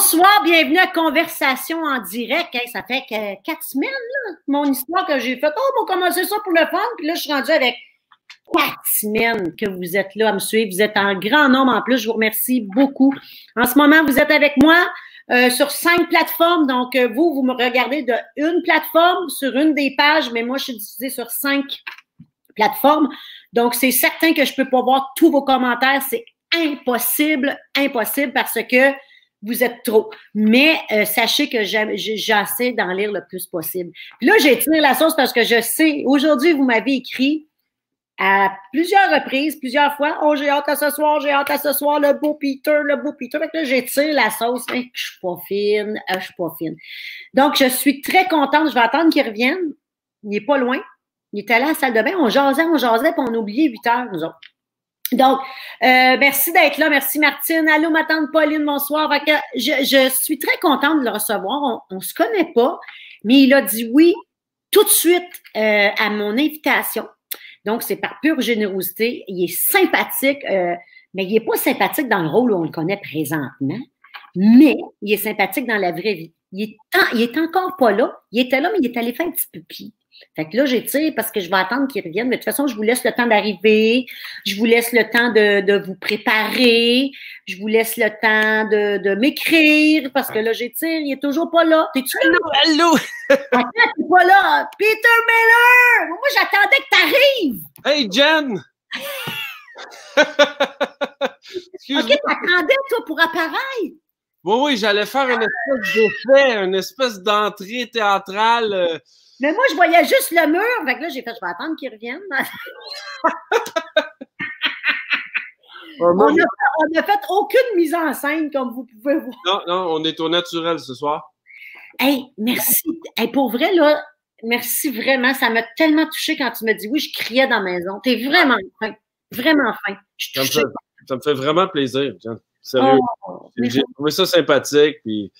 Bonsoir, bienvenue à Conversation en direct. ça fait quatre semaines, là, mon histoire que j'ai faite. Oh, on va commencer ça pour le fun. Puis là, je suis rendue avec quatre semaines que vous êtes là à me suivre. Vous êtes en grand nombre en plus. Je vous remercie beaucoup. En ce moment, vous êtes avec moi euh, sur cinq plateformes. Donc, euh, vous, vous me regardez de une plateforme sur une des pages, mais moi, je suis diffusée sur cinq plateformes. Donc, c'est certain que je ne peux pas voir tous vos commentaires. C'est impossible, impossible parce que vous êtes trop. Mais euh, sachez que j'essaie d'en lire le plus possible. Puis là, j'ai tiré la sauce parce que je sais, aujourd'hui, vous m'avez écrit à plusieurs reprises, plusieurs fois, oh, j'ai hâte à ce soir, j'ai hâte à ce soir, le beau Peter, le beau Peter. Fait que là, j'ai tiré la sauce, je suis pas fine, euh, je suis pas fine. Donc, je suis très contente. Je vais attendre qu'il revienne. Il n'est pas loin. Il est allé à la salle de bain. On jasait, on jasait, puis on oubliait 8 heures, nous autres. Donc, euh, merci d'être là. Merci, Martine. Allô, ma tante Pauline, bonsoir. Je, suis très contente de le recevoir. On ne se connaît pas, mais il a dit oui tout de suite euh, à mon invitation. Donc, c'est par pure générosité. Il est sympathique, euh, mais il n'est pas sympathique dans le rôle où on le connaît présentement, mais il est sympathique dans la vraie vie. Il est, encore pas là. Il était là, mais il est allé faire un petit peu pli. Fait que là, j'étire parce que je vais attendre qu'il revienne. Mais de toute façon, je vous laisse le temps d'arriver. Je vous laisse le temps de, de, vous préparer. Je vous laisse le temps de, de m'écrire parce que là, j'étire. Il est toujours pas là. T'es-tu là? Allô, Attends, t'es pas là. Peter Miller! Moi, j'attendais que t'arrives. Hey, Jen! OK, t'attendais, toi, pour apparaître. Oui, oui, j'allais faire une espèce d'effet, une espèce d'entrée théâtrale. Euh, mais moi, je voyais juste le mur. Fait que là, j'ai fait, je vais attendre qu'il revienne. on n'a fait aucune mise en scène, comme vous pouvez voir. Non, non, on est au naturel ce soir. Hey, merci. Hey, pour vrai, là, merci vraiment. Ça m'a tellement touché quand tu m'as dit oui, je criais dans la maison. T'es vraiment fin. Vraiment fin. Ça me, fait, ça me, fait, vraiment plaisir. Sérieux. Oh, j'ai trouvé ça sympathique. Puis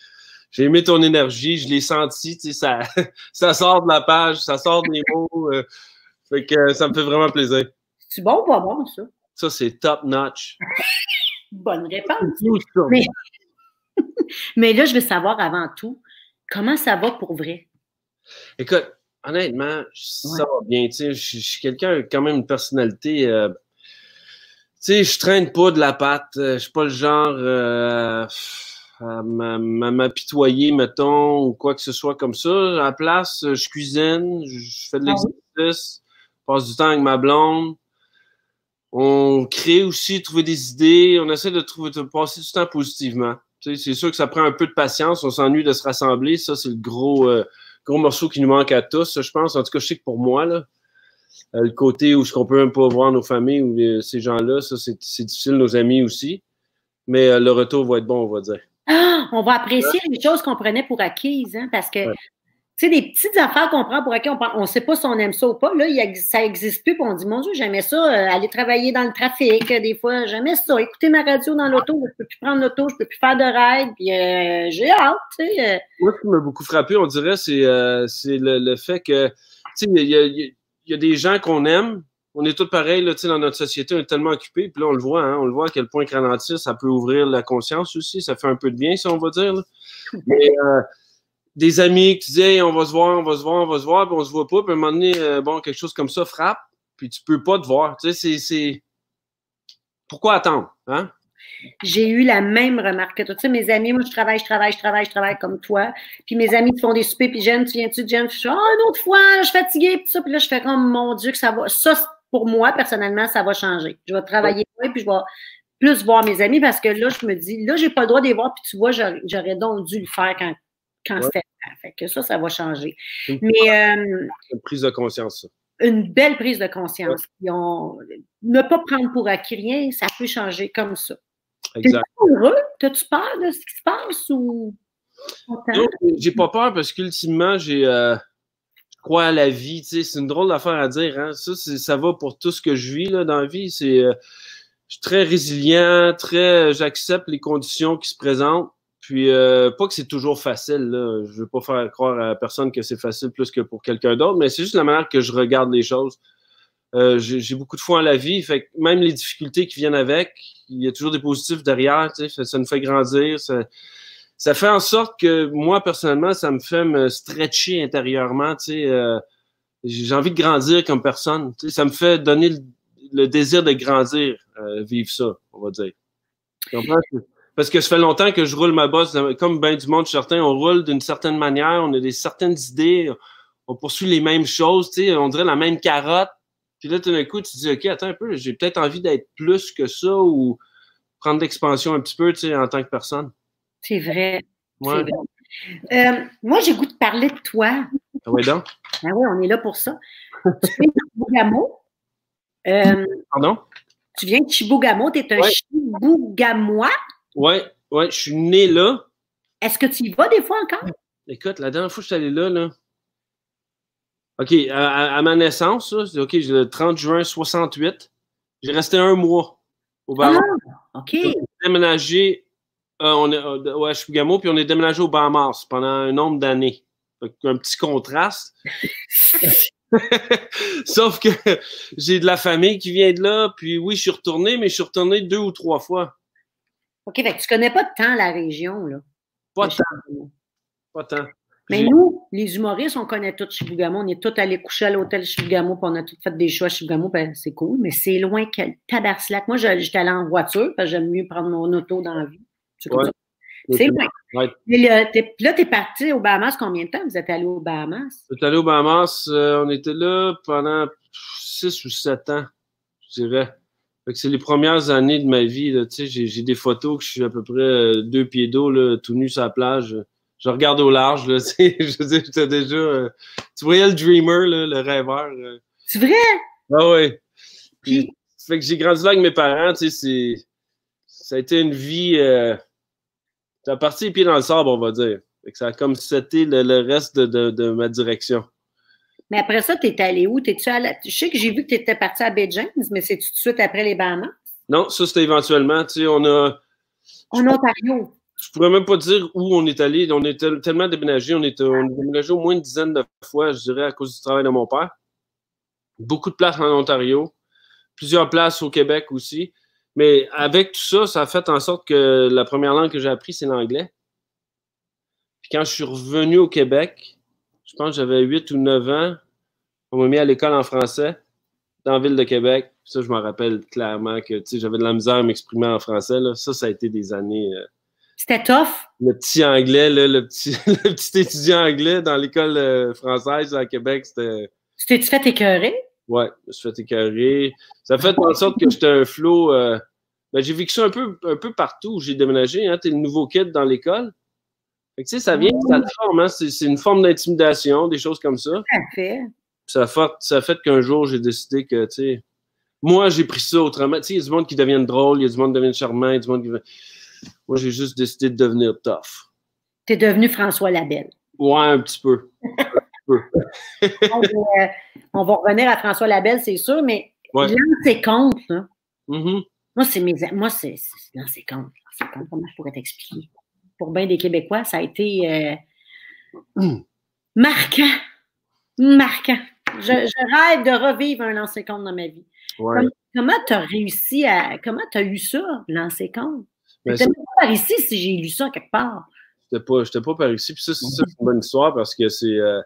j'ai aimé ton énergie, je l'ai senti, tu sais, ça, ça sort de la page, ça sort des mots. Euh, fait que ça me fait vraiment plaisir. C'est bon ou pas bon, ça? Ça, c'est top notch. Bonne réponse. Mais... Mais là, je veux savoir avant tout, comment ça va pour vrai? Écoute, honnêtement, ça va bien. Tu sais, je, suis quelqu'un quand même une personnalité. Euh, sais, je traîne pas de la patte. Euh, je suis pas le genre à m'apitoyer, mettons, ou quoi que ce soit comme ça. À la place, je cuisine, je fais de ah l'exercice, je passe du temps avec ma blonde. On crée aussi, trouver des idées. On essaie de trouver, de passer du temps positivement. C'est sûr que ça prend un peu de patience. On s'ennuie de se rassembler. Ça, c'est le gros, euh, gros morceau qui nous manque à tous, je pense. En tout cas, je sais que pour moi, là, euh, le côté où ce qu'on peut même pas voir nos familles ou euh, ces gens-là, ça, c'est difficile, nos amis aussi. Mais le retour va être bon, on va dire. Ah, on va apprécier les choses qu'on prenait pour acquises, hein, parce que, tu sais, des petites affaires qu'on prend pour acquis, on ne sait pas si on aime ça ou pas. Là, ça n'existe plus, puis on dit, mon Dieu, j'aimais ça, euh, aller travailler dans le trafic, des fois, j'aimais ça, écouter ma radio dans l'auto, je ne peux plus prendre l'auto, je ne peux plus faire de ride, puis euh, j'ai hâte, tu sais. Euh. Moi, ce qui m'a beaucoup frappé, on dirait, c'est le, fait que, tu sais, il y, y a des gens qu'on aime, on est tous pareils là, dans notre société, on est tellement occupés. Puis là, on le voit, hein, on le voit à quel point ralentir, ça peut ouvrir la conscience aussi. Ça fait un peu de bien, si on va dire. Mais euh, des amis qui disaient on va se voir, on va se voir, on va se voir, puis on se voit pas. Puis à un moment donné, euh, bon, quelque chose comme ça frappe, puis tu peux pas te voir. Tu sais, c'est. Pourquoi attendre? Hein? J'ai eu la même remarque que toi. Tu sais, mes amis, moi, je travaille, je travaille, je travaille, je travaille comme toi. Puis mes amis te font des soupers, puis Jen, tu viens-tu, Jen? Je suis, ah, une autre fois, je suis fatiguée, puis ça. Puis là, je fais comme, mon Dieu, que ça va. Ça, pour moi, personnellement, ça va changer. Je vais travailler puis je vais plus voir mes amis parce que là, je me dis, là, j'ai pas le droit de les voir, puis tu vois, j'aurais donc dû le faire quand, quand c'était Fait que ça, ça va changer. Mais. Euh, une prise de conscience, ça. Une belle prise de conscience. ne pas prendre pour acquis rien, ça peut changer comme ça. Exact. heureux? T'as-tu peur de ce qui se passe ou. Non, j'ai pas peur parce qu'ultimement, j'ai. Euh, crois à la vie. Tu sais, c'est une drôle d'affaire à dire. Hein? Ça, ça va pour tout ce que je vis là, dans la vie. C'est, euh, je suis très résilient, très, j'accepte les conditions qui se présentent. Puis, euh, pas que c'est toujours facile. Là. Je veux pas faire croire à personne que c'est facile plus que pour quelqu'un d'autre, mais c'est juste la manière que je regarde les choses. Euh, j'ai beaucoup de foi en la vie, fait que même les difficultés qui viennent avec, il y a toujours des positifs derrière, tu sais, ça, nous fait grandir, ça, ça fait en sorte que moi, personnellement, ça me fait me stretcher intérieurement. Tu sais, euh, j'ai envie de grandir comme personne. Tu sais, ça me fait donner le, désir de grandir, euh, vivre ça, on va dire. Parce que ça fait longtemps que je roule ma bosse, comme bien du monde, certains, on roule d'une certaine manière, on a des certaines idées, on poursuit les mêmes choses, tu sais, on dirait la même carotte. Puis là, tout d'un coup, tu te dis, OK, attends un peu, j'ai peut-être envie d'être plus que ça ou prendre l'expansion un petit peu, tu sais, en tant que personne. C'est vrai. Euh, moi, j'ai goût de parler de toi. Ah oui, donc? Ah oui, on est là pour ça. tu viens de Chibougamau. Euh, Pardon? Tu viens de Chibougamau, tu es un Chibougamois? Oui, ouais, je suis né là. Est-ce que tu y vas des fois encore? Écoute, la dernière fois que je suis allé là, là. OK, à, ma naissance, OK, le 30 juin 68, j'ai resté un mois au Bahamas. Ah, OK. J'ai déménagé euh, on est, euh, puis on est déménagé au Bahamas pendant un nombre d'années. Un petit contraste. Sauf que j'ai de la famille qui vient de là, puis oui, je suis retourné, mais je suis retourné deux ou trois fois. OK, fait que tu connais pas tant la région, là. Pas tant. Pas tant. Mais nous, les humoristes, on connaît tout Chibougamau. On est tous allés coucher à l'hôtel Chibougamau, puis on a tous fait des choix à Chibougamau, ben, c'est cool, mais c'est loin que Tabarslac. Moi, j'étais allé en voiture, parce que j'aime mieux prendre mon auto dans la vie. C'est loin. là, tu es parti aux Bahamas combien de temps? Vous êtes allé aux Bahamas? On est allé aux Bahamas, euh, on était là pendant 6 ou 7 ans, je dirais. c'est les premières années de ma vie. J'ai des photos que je suis à peu près euh, deux pieds d'eau, tout nu sur la plage. Je regarde au large. Là, je veux j'étais déjà. Euh, tu voyais le dreamer, le rêveur. C'est vrai? Ah oui. Puis, fait que j'ai grandi là avec mes parents. Ça a été une vie. Ça a parti les pieds dans le sable, on va dire. ça a comme c'était le, reste de, ma direction. Mais après ça, tu es allé où? -tu allé... Je sais que j'ai vu que tu étais parti à Bay James, mais c'est tout de suite après les Bahamas? Non, ça c'était éventuellement. Tu sais, on a. En Ontario. Je pourrais même pas dire où on est allé. On est tellement déménagé. On est, déménagé au moins une dizaine de fois, je dirais, à cause du travail de mon père. Beaucoup de places en Ontario. Plusieurs places au Québec aussi. Mais avec tout ça, ça a fait en sorte que la première langue que j'ai appris, c'est l'anglais. Puis quand je suis revenu au Québec, je pense que j'avais 8 ou 9 ans, on m'a mis à l'école en français dans la ville de Québec. Ça, je me rappelle clairement que j'avais de la misère à m'exprimer en français. Ça, ça a été des années. Euh, C'était tough. Le petit anglais, là, le, petit, le petit étudiant anglais dans l'école euh, française à Québec, c'était. Tu t'es-tu fait écœurer? Ouais, je me suis fait écœurer. Ça fait en sorte que j'étais un flot. Euh, ben, j'ai vécu ça un peu, un peu partout où j'ai déménagé. Hein, tu es le nouveau kid dans l'école. Fait que, ça vient, ça te forme. Hein, c'est une forme d'intimidation, des choses comme ça. Ça a fait, ça fait qu'un jour, j'ai décidé que, tu sais, moi, j'ai pris ça autrement. Tu sais, il y a du monde qui devient drôle, il y a du monde qui devient charmant, il y a du monde qui. Moi, j'ai juste décidé de devenir tough. Tu es devenu François Labelle. Ouais, un petit peu. Euh, on, va, revenir à François Labelle, c'est sûr, mais ouais. compte. Là. Mm-hmm. Moi, c'est mes. Moi, c'est. C'est compte. Comment je pourrais t'expliquer? Pour bien des Québécois, ça a été euh, marquant. Marquant. Je, rêve de revivre un lancer compte dans ma vie. comment tu as réussi à. Comment tu as eu ça, lancer compte? Je n'étais pas par ici si j'ai lu ça quelque part. Je n'étais pas, par ici. Puis ça, c'est une bonne histoire parce que c'est. Euh,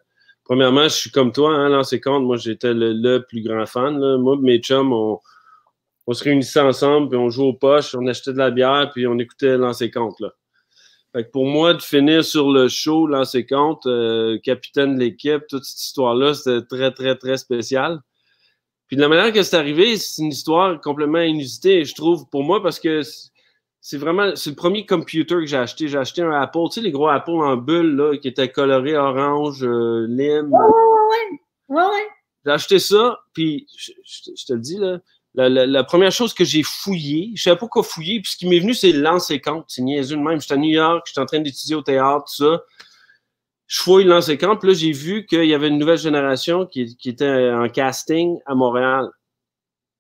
premièrement, je suis comme toi, hein, lancer compte. Moi, j'étais le, plus grand fan. Là. Moi, mes chums, on, on se réunissait ensemble, puis on jouait aux poches, on achetait de la bière, puis on écoutait lancer compte. Là. Fait que pour moi, de finir sur le show, lancer compte, euh, capitaine de l'équipe, toute cette histoire-là, c'était très, très, très spécial. Puis de la manière que c'est arrivé, c'est une histoire complètement inusitée, je trouve, pour moi, parce que c'est vraiment, c'est le premier computer que j'ai acheté. J'ai acheté un Apple, tu sais, les gros Apple en bulle, là, qui étaient colorés orange, euh, lime. Ouais, ouais, ouais. ouais. J'ai acheté ça, puis je, je te le dis, là, la, première chose que j'ai fouillé, je savais pas quoi fouiller, puis ce qui m'est venu, c'est lancer compte. C'est niaiseux de même. J'étais à New York, j'étais en train d'étudier au théâtre, tout ça. Je fouille lancer compte, puis là, j'ai vu qu'il y avait une nouvelle génération qui, était en casting à Montréal.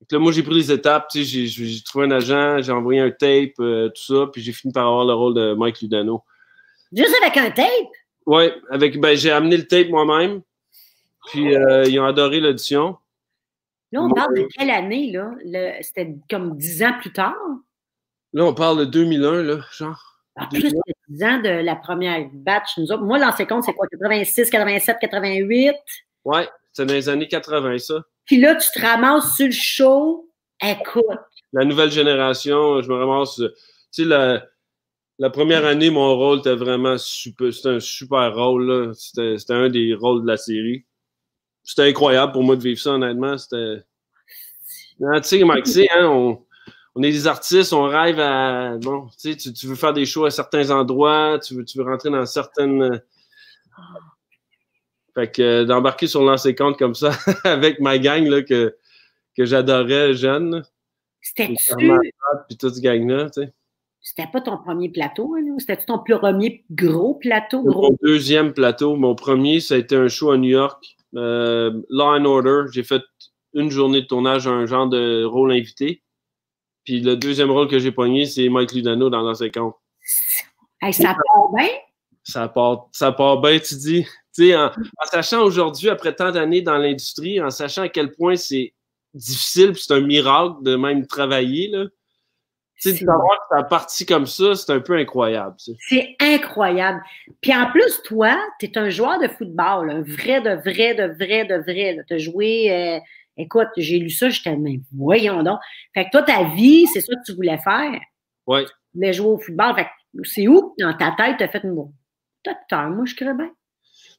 Donc là, moi, j'ai pris les étapes, tu sais, j'ai trouvé un agent, j'ai envoyé un tape, euh, tout ça, puis j'ai fini par avoir le rôle de Mike Ludano. Juste avec un tape? Oui, avec, ben, j'ai amené le tape moi-même, puis euh, ils ont adoré l'audition. Là, on parle de quelle année, là? C'était comme dix ans plus tard? Là, on parle de 2001, là, genre. Ah, plus de 10 ans de la première batch. Nous autres, moi, l'ancien compte, c'est quoi? 86, 87, 88? Ouais, c'est dans les années 80, ça. Puis là, tu te ramasses sur le show. Écoute. La nouvelle génération, je me ramasse. Tu sais, la, première année, mon rôle était vraiment super. C'était un super rôle. C'était un des rôles de la série. C'était incroyable pour moi de vivre ça, honnêtement. C'était. Tu sais, Mike, hein, on, on est des artistes, on rêve à. Bon, tu, tu veux faire des shows à certains endroits, tu veux, tu veux rentrer dans certaines. Fait que euh, d'embarquer sur l'ancien compte comme ça avec ma gang là, que, que j'adorais jeune. C'était-tu. Puis toute ce gang-là, tu sais. C'était pas ton premier plateau, hein, c'était ton premier gros plateau? Gros... Mon deuxième plateau. Mon premier, ça a été un show à New York. Euh, Law and Order. J'ai fait une journée de tournage, un genre de rôle invité. Puis le deuxième rôle que j'ai pogné, c'est Mike Ludano dans l'ancien compte. Hey, ça part bien? Ça part, ça part bien, tu dis? En, en, sachant aujourd'hui, après tant d'années dans l'industrie, en sachant à quel point c'est difficile, puis c'est un miracle de même travailler, là. Tu sais, savoir que ça parti comme ça, c'est un peu incroyable. C'est incroyable. Puis en plus, toi, tu es un joueur de football, un vrai, de vrai, de vrai, de vrai. Tu as joué, euh, écoute, j'ai lu ça, j'étais même, voyons donc. Fait que toi, ta vie, c'est ça que tu voulais faire? Oui. Tu voulais jouer au football. Fait que c'est où, dans ta tête, tu as fait une acteur, moi, je crée bien.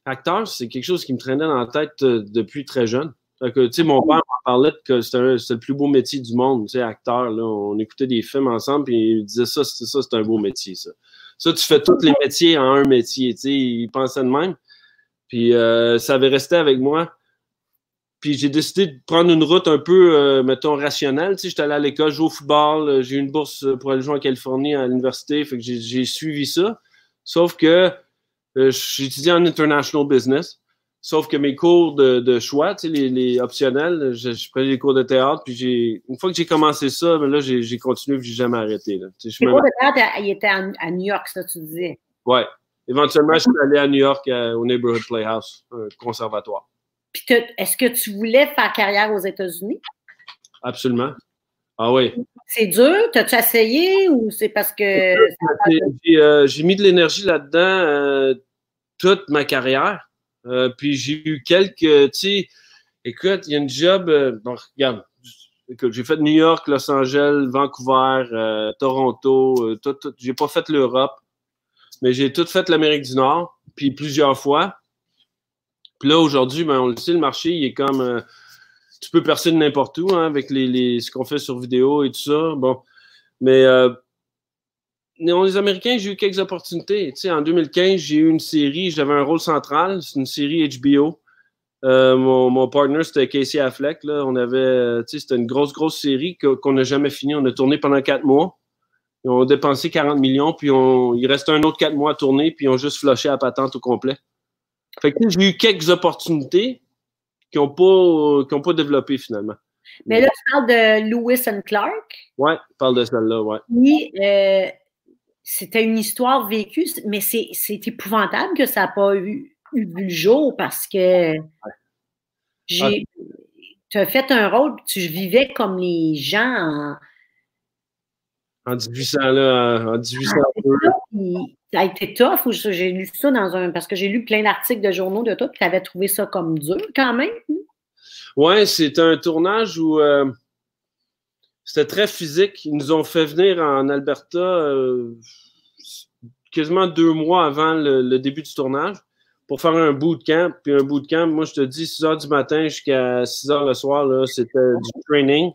Acteur, c'est quelque chose qui me traînait dans la tête euh, depuis très jeune. Tu sais, mon père m'en parlait que c'était le plus beau métier du monde, tu sais, acteur. Là, on écoutait des films ensemble, puis il disait ça, c'est ça, c'est un beau métier, ça. Tu fais tous les métiers en un métier, tu sais. Il pensait de même. Puis euh, ça avait resté avec moi. Puis j'ai décidé de prendre une route un peu, euh, mettons, rationnelle. Tu sais, j'étais allé à l'école, jouer au football, j'ai eu une bourse pour aller jouer en Californie à l'université, fait que j'ai suivi ça. Sauf que euh, j'ai étudié en international business. Sauf que mes cours de, de choix, tu sais, les, les optionnels, je, je, prenais des cours de théâtre, puis j'ai une fois que j'ai commencé ça, ben là, j'ai continué, puis j'ai jamais arrêté. Là. Tu sais, les cours de théâtre, il était à, New York, ça, tu disais. Ouais. Éventuellement, je suis allé à New York au Neighborhood Playhouse, un conservatoire. Puis est-ce que tu voulais faire carrière aux États-Unis? Absolument. Ah oui. C'est dur? T'as-tu essayé ou c'est parce que. J'ai euh, mis de l'énergie là-dedans euh, toute ma carrière. Euh, puis j'ai eu quelques, tu sais, écoute, il y a une job, euh, bon, regarde, écoute, j'ai fait New York, Los Angeles, Vancouver, euh, Toronto, tout, tout, j'ai pas fait l'Europe, mais j'ai tout fait l'Amérique du Nord, puis plusieurs fois. Puis là, aujourd'hui, ben, on le sait, le marché, il est comme, tu peux percer de n'importe où, hein, avec les, les ce qu'on fait sur vidéo et tout ça, bon, mais les Américains, j'ai eu quelques opportunités. Tu sais, en 2015, j'ai eu une série, j'avais un rôle central, c'est une série HBO. Euh, mon, mon partner, c'était Casey Affleck. Là. On avait, tu sais, c'était une grosse, grosse série qu'on n'a jamais fini. On a tourné pendant quatre mois. On a dépensé 40 millions, puis on, il restait un autre quatre mois à tourner, puis on a juste flushé la patente au complet. Fait que j'ai eu quelques opportunités qui n'ont pas, qui ont pas développé finalement. Mais là, tu parles de Lewis and Clark. Oui, je parle de celle-là, oui. Oui, euh, c'était une histoire vécue, mais c'est épouvantable que ça n'a pas eu, eu, le jour parce que j'ai. Tu as fait un rôle, tu vivais comme les gens en. En 1800, là, en 1800. ça a été tough. J'ai lu ça dans un. Parce que j'ai lu plein d'articles de journaux de toi, puis tu avais trouvé ça comme dur quand même. Hein? Oui, c'est un tournage où. Euh, c'était très physique. Ils nous ont fait venir en Alberta euh, quasiment deux mois avant le, début du tournage pour faire un bootcamp. Puis un bootcamp, moi, je te dis, 6 heures du matin jusqu'à 6 heures le soir, c'était du training.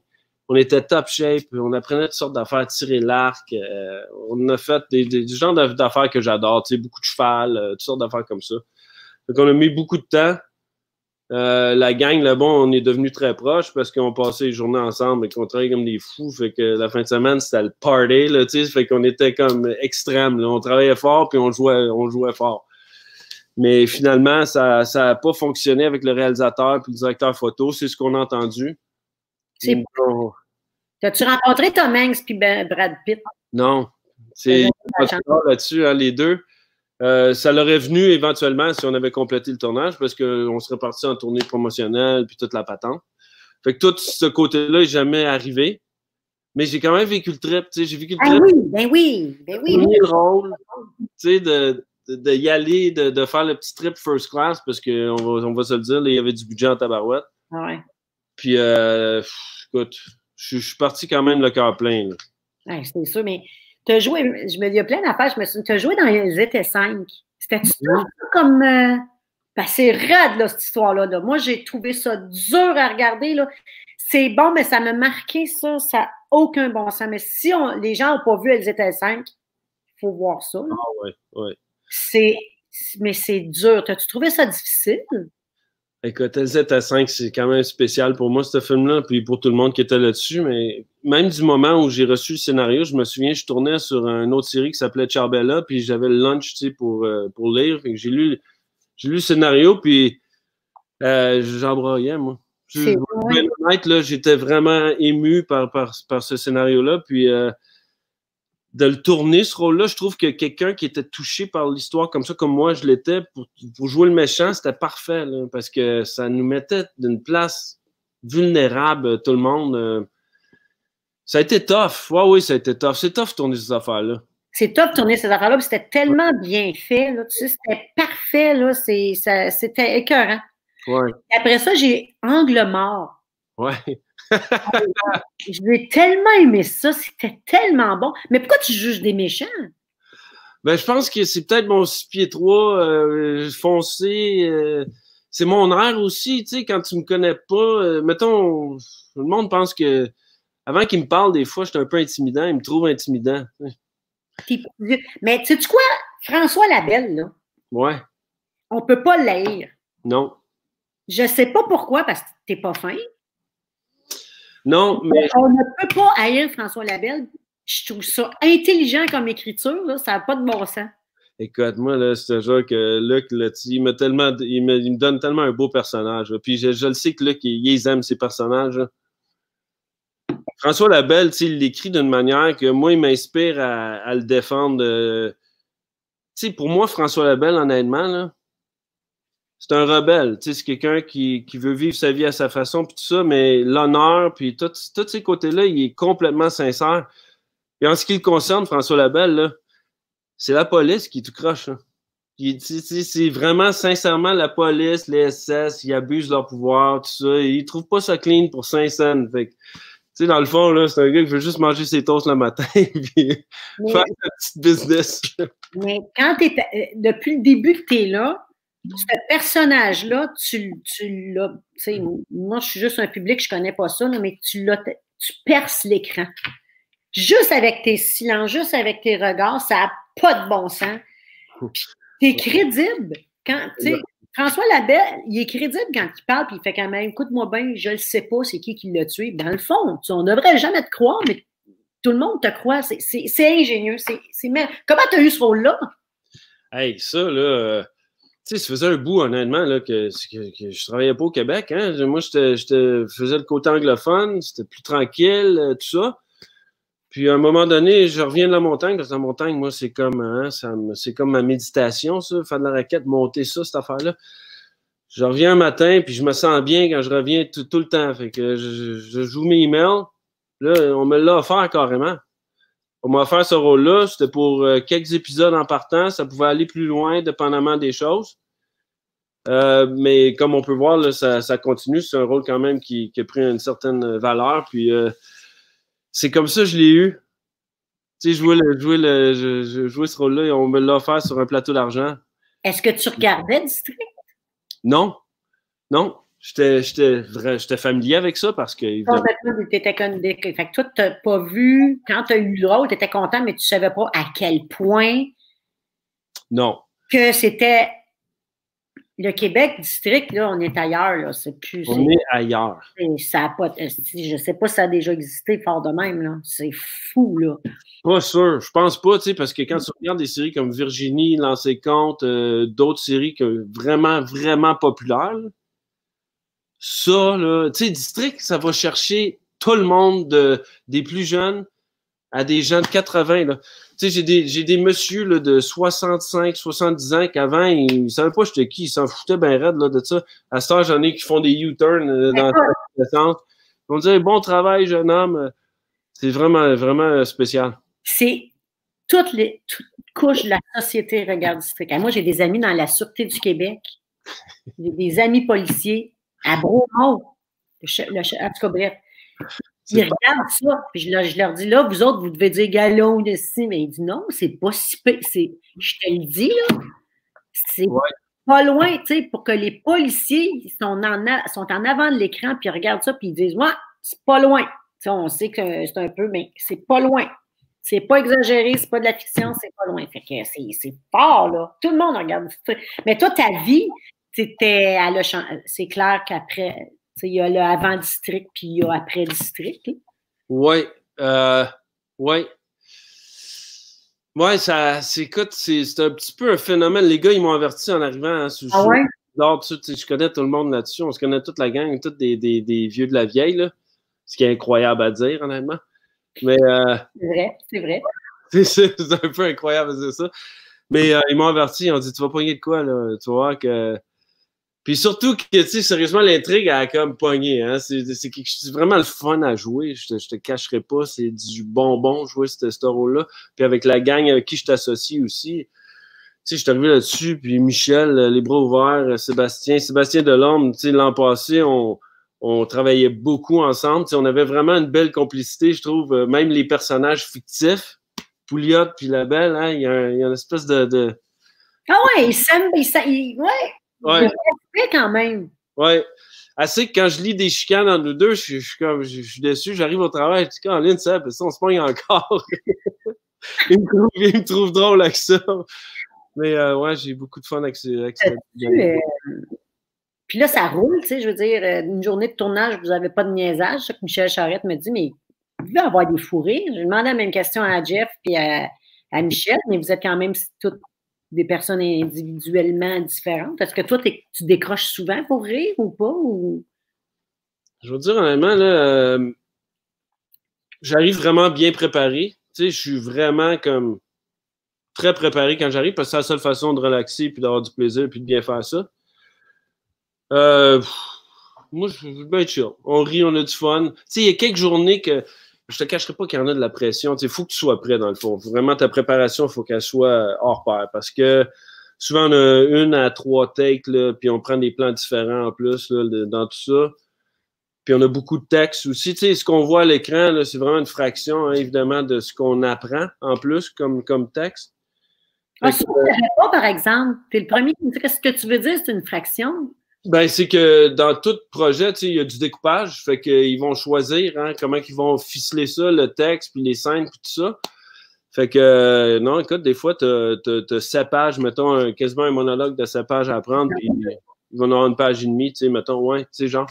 On était top shape, on apprenait toutes sortes d'affaires, tirer l'arc. Euh, on a fait des, des, du genre d'affaires que j'adore, tu beaucoup de cheval, euh, toutes sortes d'affaires comme ça. Donc, on a mis beaucoup de temps. Euh, la gang, on est devenus très proches parce qu'on passait les journées ensemble et qu'on travaillait comme des fous. Fait que la fin de semaine, c'était le party, là, tu sais. Fait qu'on était comme extrême, là. On travaillait fort puis on jouait, on jouait fort. Mais finalement, ça n'a pas fonctionné avec le réalisateur puis le directeur photo. C'est ce qu'on a entendu. C'est bon. T'as-tu rencontré Tom Hanks puis ben, Brad Pitt? Non. C'est là-dessus, hein, les deux. Euh, ça l'aurait venu éventuellement si on avait complété le tournage parce qu'on serait parti en tournée promotionnelle puis toute la patente. Fait que tout ce côté-là n'est jamais arrivé. Mais j'ai quand même vécu le trip, tu sais, j'ai vécu le Ah trip. oui, ben oui, ben oui. Premier rôle, tu sais, de, de, de y aller, de, de faire le petit trip first class, parce qu'on va, on va se le dire, il y avait du budget en tabarouette. Ah ouais. Puis, euh, pff, écoute, je suis parti quand même le cœur plein. Ouais, c'est sûr, mais tu as joué, je me dis, plein d'affaires, je me souviens, tu as joué dans les étés 5. C'était-tu comme. euh, ben, c'est raide, là, cette histoire-là. là. Moi, j'ai trouvé ça dur à regarder, là. C'est bon, mais ça m'a marqué, ça. Ça n'a aucun bon sens. Mais si on, les gens n'ont pas vu Elles étaient 5, il faut voir ça. là. Ah ouais, ouais. C'est, mais c'est dur. T'as-tu trouvé ça difficile? Écoute, LZ à 5, c'est quand même spécial pour moi, ce film-là, puis pour tout le monde qui était là-dessus. Mais même du moment où j'ai reçu le scénario, je me souviens, je tournais sur une autre série qui s'appelait Charbella, puis j'avais le lunch, tu sais, pour, euh, pour lire. J'ai lu, j'ai lu le scénario, puis euh, j'embraillais, moi. Je, vrai. honnête, là, j'étais vraiment ému par, par, par ce scénario-là, puis euh, de le tourner, ce rôle-là, je trouve que quelqu'un qui était touché par l'histoire comme ça, comme moi je l'étais, pour, pour jouer le méchant, c'était parfait, là, parce que ça nous mettait d'une place vulnérable, euh, tout le monde. euh. Ça a été tough. Ouais, oui, ça a été tough. C'est tough tourner ces affaires-là. C'est top de tourner ces affaires-là, c'était tellement bien fait, là. Tu sais, c'était parfait, là. C'est, ça, c'était écœurant. Ouais, Et après ça, j'ai Angle mort. ouais. J'ai tellement aimé ça, c'était tellement bon. Mais pourquoi tu juges des méchants? Ben, je pense que c'est peut-être mon 6 pieds 3 euh, foncé. euh, c'est mon air aussi, tu sais, quand tu me connais pas. euh, mettons, le monde pense que avant qu'il me parle, des fois, je suis un peu intimidant. Il me trouve intimidant. Puis- Mais sais-tu quoi? François Labelle, là, Ouais, on peut pas l'haïr. non. Je sais pas pourquoi, parce que t'es pas fin. Non, mais On ne peut pas haïr François Labelle. Je trouve ça intelligent comme écriture, là. ça n'a pas de bon sens. écoute, moi, là, c'est genre que Luc, là, il, me tellement, il, me, il me donne tellement un beau personnage. là. Puis je, je le sais que Luc, il, il aime ses personnages. là. François Labelle, il l'écrit d'une manière que moi, il m'inspire à, à le défendre. euh. Tu sais, pour moi, François Labelle, honnêtement, là, c'est un rebelle. Tu sais, c'est quelqu'un qui, qui veut vivre sa vie à sa façon, puis tout ça, mais l'honneur, puis tout- tous ces côtés-là, il est complètement sincère. Et en ce qui le concerne, François Labelle, là, c'est la police qui tout croche. C'est vraiment sincèrement la police, les SS, ils abusent de leur pouvoir, tout ça. Ils trouvent pas ça clean pour 5 cents. Fait que, tu sais, dans le fond, là, c'est un gars qui veut juste manger ses toasts le matin Mais, faire sa petite business. mais quand t'es, euh, depuis le début que tu es là, ce personnage-là, tu, tu l'as. Moi, je suis juste un public, je connais pas ça, là, mais tu l'as, tu perces l'écran. Juste avec tes silences, juste avec tes regards, ça n'a pas de bon sens. Tu es crédible. Quand, François Labelle, il est crédible quand il parle, puis il fait quand même, écoute-moi bien, je ne sais pas c'est qui qui l'a tué. Dans le fond, on ne devrait jamais te croire, mais tout le monde te croit. C'est, ingénieux. Comment tu as eu ce rôle-là? Hey, ça, là, euh, sais, ça faisait un bout, honnêtement, là, que, je travaillais pas au Québec. Hein. Moi, je faisais le côté anglophone, c'était plus tranquille, euh, tout ça. Puis à un moment donné, je reviens de la montagne, parce que la montagne, moi, c'est comme hein, c'est comme ma méditation, ça, faire de la raquette, monter ça, cette affaire-là. Je reviens un matin, puis je me sens bien quand je reviens tout, tout le temps. Fait que je joue mes emails. Là, on me l'a offert carrément. On m'a offert ce rôle-là. C'était pour euh, quelques épisodes en partant. Ça pouvait aller plus loin, dépendamment des choses. Euh, mais comme on peut voir, là, ça, ça continue. C'est un rôle quand même qui, qui a pris une certaine valeur. Puis euh, c'est comme ça que je l'ai eu. Tu sais, le, le, je, je jouais ce rôle-là et on me l'a offert sur un plateau d'argent. Est-ce que tu regardais District? Non, non. J'étais, familier avec ça parce que Complètement, t'étais comme des- Fait que toi, tu n'as pas vu, quand tu as eu le rôle, tu étais content, mais tu ne savais pas à quel point non. que c'était le Québec district, là, on est ailleurs, là. C'est plus. On est ailleurs. c'est- ça a pas. Je sais pas si ça a déjà existé fort de même, là. C'est fou, là. Pas sûr. Je pense pas, tu sais, parce que quand tu regardes des séries comme Virginie, Lancer Compte, euh, d'autres séries que vraiment, vraiment populaires, là, ça, là, tu sais, District, ça va chercher tout le monde, de, des plus jeunes à des gens de 80, là. Tu sais, j'ai des, j'ai des messieurs, là, de 65, 70 ans qu'avant, ils, ils savaient pas j'étais qui, ils s'en foutaient bien raide, là, de ça. À ce temps, j'en ai qui font des U-turns euh, dans le. Ils vont dire, bon travail, jeune homme. C'est vraiment, vraiment spécial. C'est toutes les couches de la société regardent district. Moi, j'ai des amis dans la Sûreté du Québec. J'ai des amis policiers à Bromont. Le, en tout cas, bref. Ils regardent ça, puis je leur, dis là, vous autres, vous devez dire galon ici, mais il dit non, c'est pas si Je te le dis, là, c'est pas loin, tu sais, pour que les policiers sont en, sont en avant de l'écran, puis ils regardent ça, puis ils disent, ouais, c'est pas loin. on sait que c'est un peu, mais c'est pas loin. C'est pas exagéré, c'est pas de la fiction, c'est pas loin. Fait que c'est fort, là. Tout le monde regarde. Mais toi, ta vie, c'était à le C'est clair qu'après, il y a le avant-district, puis il y a après-district. Oui. Euh, oui. Oui, ça, écoute, c'est un petit peu un phénomène. Les gars, ils m'ont averti en arrivant. Hein, ah ouais? je connais tout le monde là-dessus. On se connaît toute la gang, tous des, des, des, vieux de la vieille, là. Ce qui est incroyable à dire, honnêtement. Mais. Euh, c'est vrai, c'est vrai. C'est un peu incroyable à dire ça. Mais euh, ils m'ont averti, ils ont dit Tu vas pogner de quoi, là? Tu voir que puis surtout que, tu sais, sérieusement, l'intrigue a comme pogné. Hein? C'est, vraiment le fun à jouer. Je te, te cacherai pas. C'est du bonbon jouer ce, rôle-là. Puis avec la gang avec qui je t'associe aussi. Tu sais, je suis arrivé là-dessus. Puis Michel, les bras ouverts, Sébastien, Sébastien Delorme, tu sais, l'an passé, on, on travaillait beaucoup ensemble. Tu sais, on avait vraiment une belle complicité, je trouve. Euh, même les personnages fictifs, Pouliot puis la belle, hein, il y, a, y a une espèce de, de... Ah ouais, ils s'aiment, ils, ouais, Ouais. quand même. Ouais. Assez que quand je lis des chicanes entre nous deux, je, suis comme, je, suis déçu, j'arrive au travail, je dis, en ligne, ça, ça, on se pogne encore. il, me trouve, drôle avec ça. Mais euh, ouais, j'ai beaucoup de fun avec, ça. Euh, puis là, ça roule, tu sais, je veux dire, euh, une journée de tournage, vous n'avez pas de niaisage. que Michel Charette me dit, mais vous devez avoir des fourrés. Je demandé la même question à Jeff et à, à Michel, mais vous êtes quand même toutes des personnes individuellement différentes? Est-ce que toi, tu décroches souvent pour rire ou pas? Je veux dire, honnêtement, là, euh, j'arrive vraiment bien préparé. Tu sais, je suis vraiment comme très préparé quand j'arrive parce que c'est la seule façon de relaxer puis d'avoir du plaisir puis de bien faire ça. Euh, moi, je suis bien chill. On rit, on a du fun. Tu sais, il y a quelques journées que je te cacherai pas qu'il y en a de la pression. Il faut que tu sois prêt dans le fond. Vraiment, ta préparation, il faut qu'elle soit hors pair parce que souvent, on a une à trois takes, là, puis on prend des plans différents en plus là, dans tout ça. Puis on a beaucoup de textes aussi. Tu sais, ce qu'on voit à l'écran, c'est vraiment une fraction, hein, évidemment, de ce qu'on apprend en plus comme, comme texte. Ah, ça, pas, par exemple. Tu es le premier qui me dit ce que tu veux dire, c'est une fraction? Ben, c'est que dans tout projet, il y a du découpage. Fait qu'ils vont choisir hein, comment ils vont ficeler ça, le texte, puis les scènes, puis tout ça. Fait que, euh, non, écoute, des fois, tu as, sept pages, mettons, quasiment un monologue de sept pages à apprendre, puis ils vont avoir une page et demie, tu sais, mettons, ouais, tu sais, genre.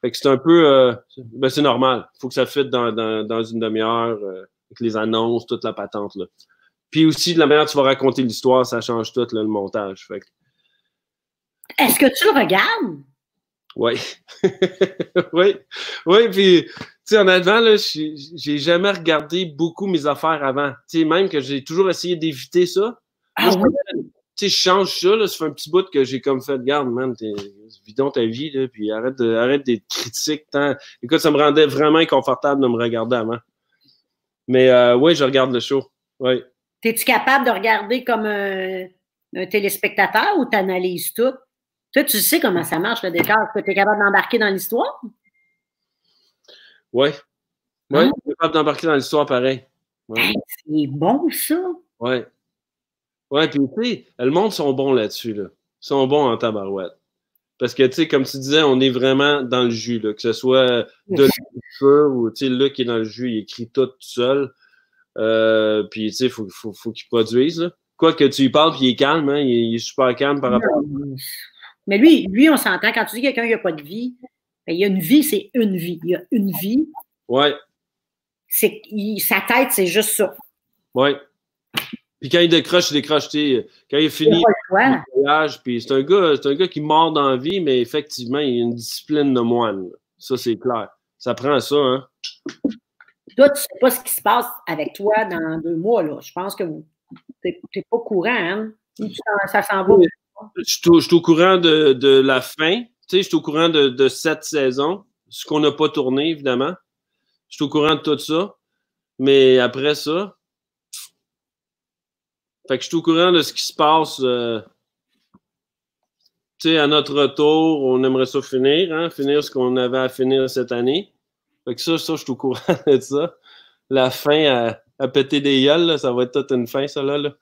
Fait que c'est un peu, euh, ben, c'est normal. faut que ça fitte dans, dans, dans une demi-heure, euh, avec les annonces, toute la patente, là. Puis aussi, de la manière dont tu vas raconter l'histoire, ça change tout, le montage. Fait que, est-ce que tu le regardes? Oui. oui. Oui, puis, tu sais, honnêtement, là, j'ai jamais regardé beaucoup mes affaires avant. Tu sais, même que j'ai toujours essayé d'éviter ça. Ah, oui? Tu sais, je change ça, là, ça fait un petit bout que j'ai comme fait, garde, man, t'es vidons ta vie, là, puis arrête, de, arrête d'être critique. Tant... Écoute, ça me rendait vraiment inconfortable de me regarder avant. Mais euh, oui, je regarde le show. Oui. Es-tu capable de regarder comme un, un téléspectateur ou t'analyses tout? Toi, tu sais comment ça marche, le décor. Tu es capable d'embarquer dans l'histoire? Oui. Oui, hein? je suis capable d'embarquer dans l'histoire pareil. c'est bon, ça. Oui. Oui, puis tu sais, le monde sont bons là-dessus. Là. Ils sont bons en tabarouette. Parce que, tu sais, comme tu disais, on est vraiment dans le jus, là, que ce soit de feu ou, tu sais, là qui est dans le jus, il écrit tout, seul. Euh, puis, tu sais, il faut, faut, faut qu'il produise. Quoi que tu y parles, puis il est calme, hein, il, est super calme par rapport à... Mais lui, lui, on s'entend, quand tu dis quelqu'un qui n'a pas de vie, ben, il y a une vie, c'est une vie. Il y a une vie. Ouais. C'est, sa tête, c'est juste ça. Ouais. Puis quand il décroche, il décroche. Quand il finit le voyage, puis c'est un gars, c'est un gars qui mord dans la vie, mais effectivement, il a une discipline de moine. Ça, c'est clair. Ça prend ça, hein. Toi, tu sais pas ce qui se passe avec toi dans deux mois, là. Je pense que tu n'es pas courant, hein. Ça s'en va? Je suis au courant de, la fin. Tu sais, je suis au courant de, cette saison. Ce qu'on n'a pas tourné, évidemment. Je suis au courant de tout ça. Mais après ça, fait que je suis au courant de ce qui se passe. Euh, tu sais, à notre retour, on aimerait ça finir, hein, finir ce qu'on avait à finir cette année. Fait que ça, ça, je suis au courant de ça. La fin à, péter des gueules, ça va être toute une fin, ça là.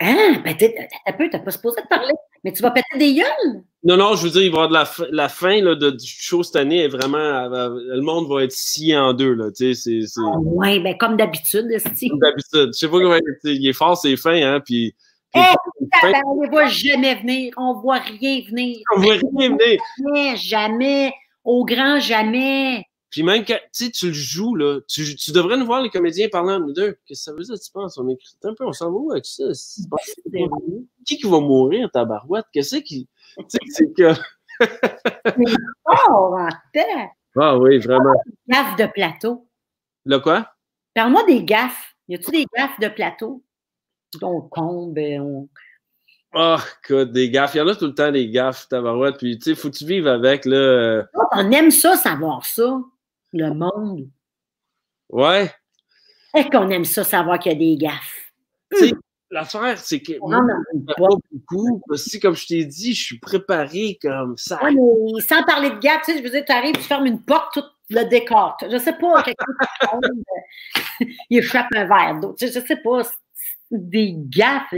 Hein? Ben, t'as peu, t'as pas supposé te parler. Mais tu vas péter des gueules? Non, non, je veux dire, il va y avoir de la, la fin là, de, du show cette année est vraiment. le monde va être scié en deux. Là, tu sais, c'est, oh, ouais, ben comme d'habitude, Comme d'habitude. Je sais pas comment il est fort, c'est fin, hein, puis. Hey, ben, on ne voit jamais venir. On voit rien venir. On voit rien venir. Jamais, jamais. Au grand jamais. Puis même quand tu le joues, là, tu, tu, devrais nous voir les comédiens parlant nous deux. Qu'est-ce que ça veut dire, tu penses? On écrit un peu, on s'en va où avec ça? Qui qui va mourir, ta barouette? Qu'est-ce qui. Tu sais, c'est que. oh, en tête! Ah oui, vraiment. Gaffes de plateau. Le quoi? Parle-moi des gaffes. Y a-tu des gaffes de plateau? On tombe, on. Oh, écoute, des gaffes. Il y en a tout le temps des gaffes, tabarouette. Puis, tu sais, faut que tu vives avec, là. Euh. On aime ça, savoir ça? Le monde. Ouais. Est-ce qu'on aime ça, savoir qu'il y a des gaffes? L'affaire, c'est que moi, pas beaucoup. Si, comme je t'ai dit, je suis préparé comme ça. Ouais, mais sans parler de gaffes, tu sais, je veux dire, tu arrives, tu fermes une porte, tout le décor. Je sais pas, quelqu'un il échappe un verre d'eau. Sais, je sais pas, des gaffes,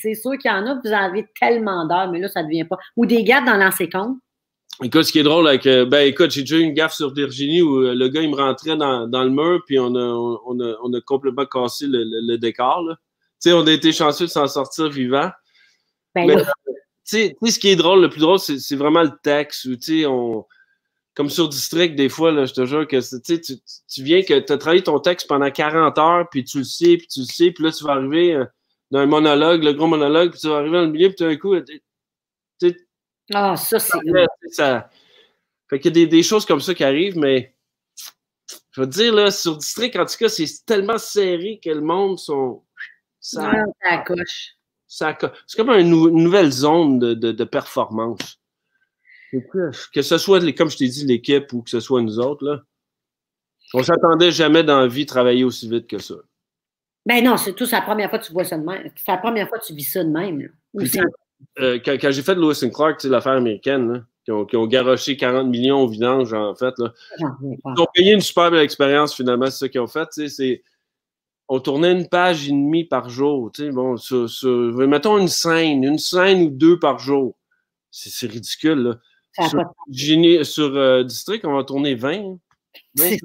c'est sûr qu'il y en a, vous en avez tellement d'heures, mais là, ça ne devient pas. Ou des gaffes dans l'ancien compte. Écoute, ce qui est drôle, avec, euh, ben écoute, j'ai déjà eu une gaffe sur Virginie où euh, le gars, il me rentrait dans, dans le mur, puis on a, on a, on a complètement cassé le, le, décor. Tu sais, on a été chanceux de s'en sortir vivant. Ben, Mais, tu sais, ce qui est drôle, le plus drôle, c'est vraiment le texte. Où, tu sais, on, comme sur District, des fois, là, je te jure que tu, tu viens que tu as travaillé ton texte pendant 40 heures, puis tu le sais, puis tu le sais, puis là, tu vas arriver euh, dans un monologue, le gros monologue, puis tu vas arriver dans le milieu, puis tout d'un coup, tu ah, ça, c'est. Ça... Fait qu'il y a des, choses comme ça qui arrivent, mais je veux dire, là, sur District, en tout cas, c'est tellement serré que le monde sont. Ça, ça coche. Ça, c'est comme une, nouvelle zone de, de, performance. Que ce soit, comme je t'ai dit, l'équipe ou que ce soit nous autres, là. On s'attendait jamais dans la vie travailler aussi vite que ça. Ben non, c'est tout, c'est la première fois que tu vois ça de même. C'est la première fois que tu vis ça de même. Euh, quand, j'ai fait Lewis Clark, l'affaire américaine, qui, ont, qui ont garoché 40 millions au vidange, en fait. Là. Ils ont payé une super belle expérience, finalement, c'est ça qu'ils ont fait. C'est, on tournait une page et demie par jour. Bon, sur, mettons une scène, une scène ou deux par jour. C'est, ridicule. Là. Sur, sur euh, District, on va tourner 20. 20. Hein.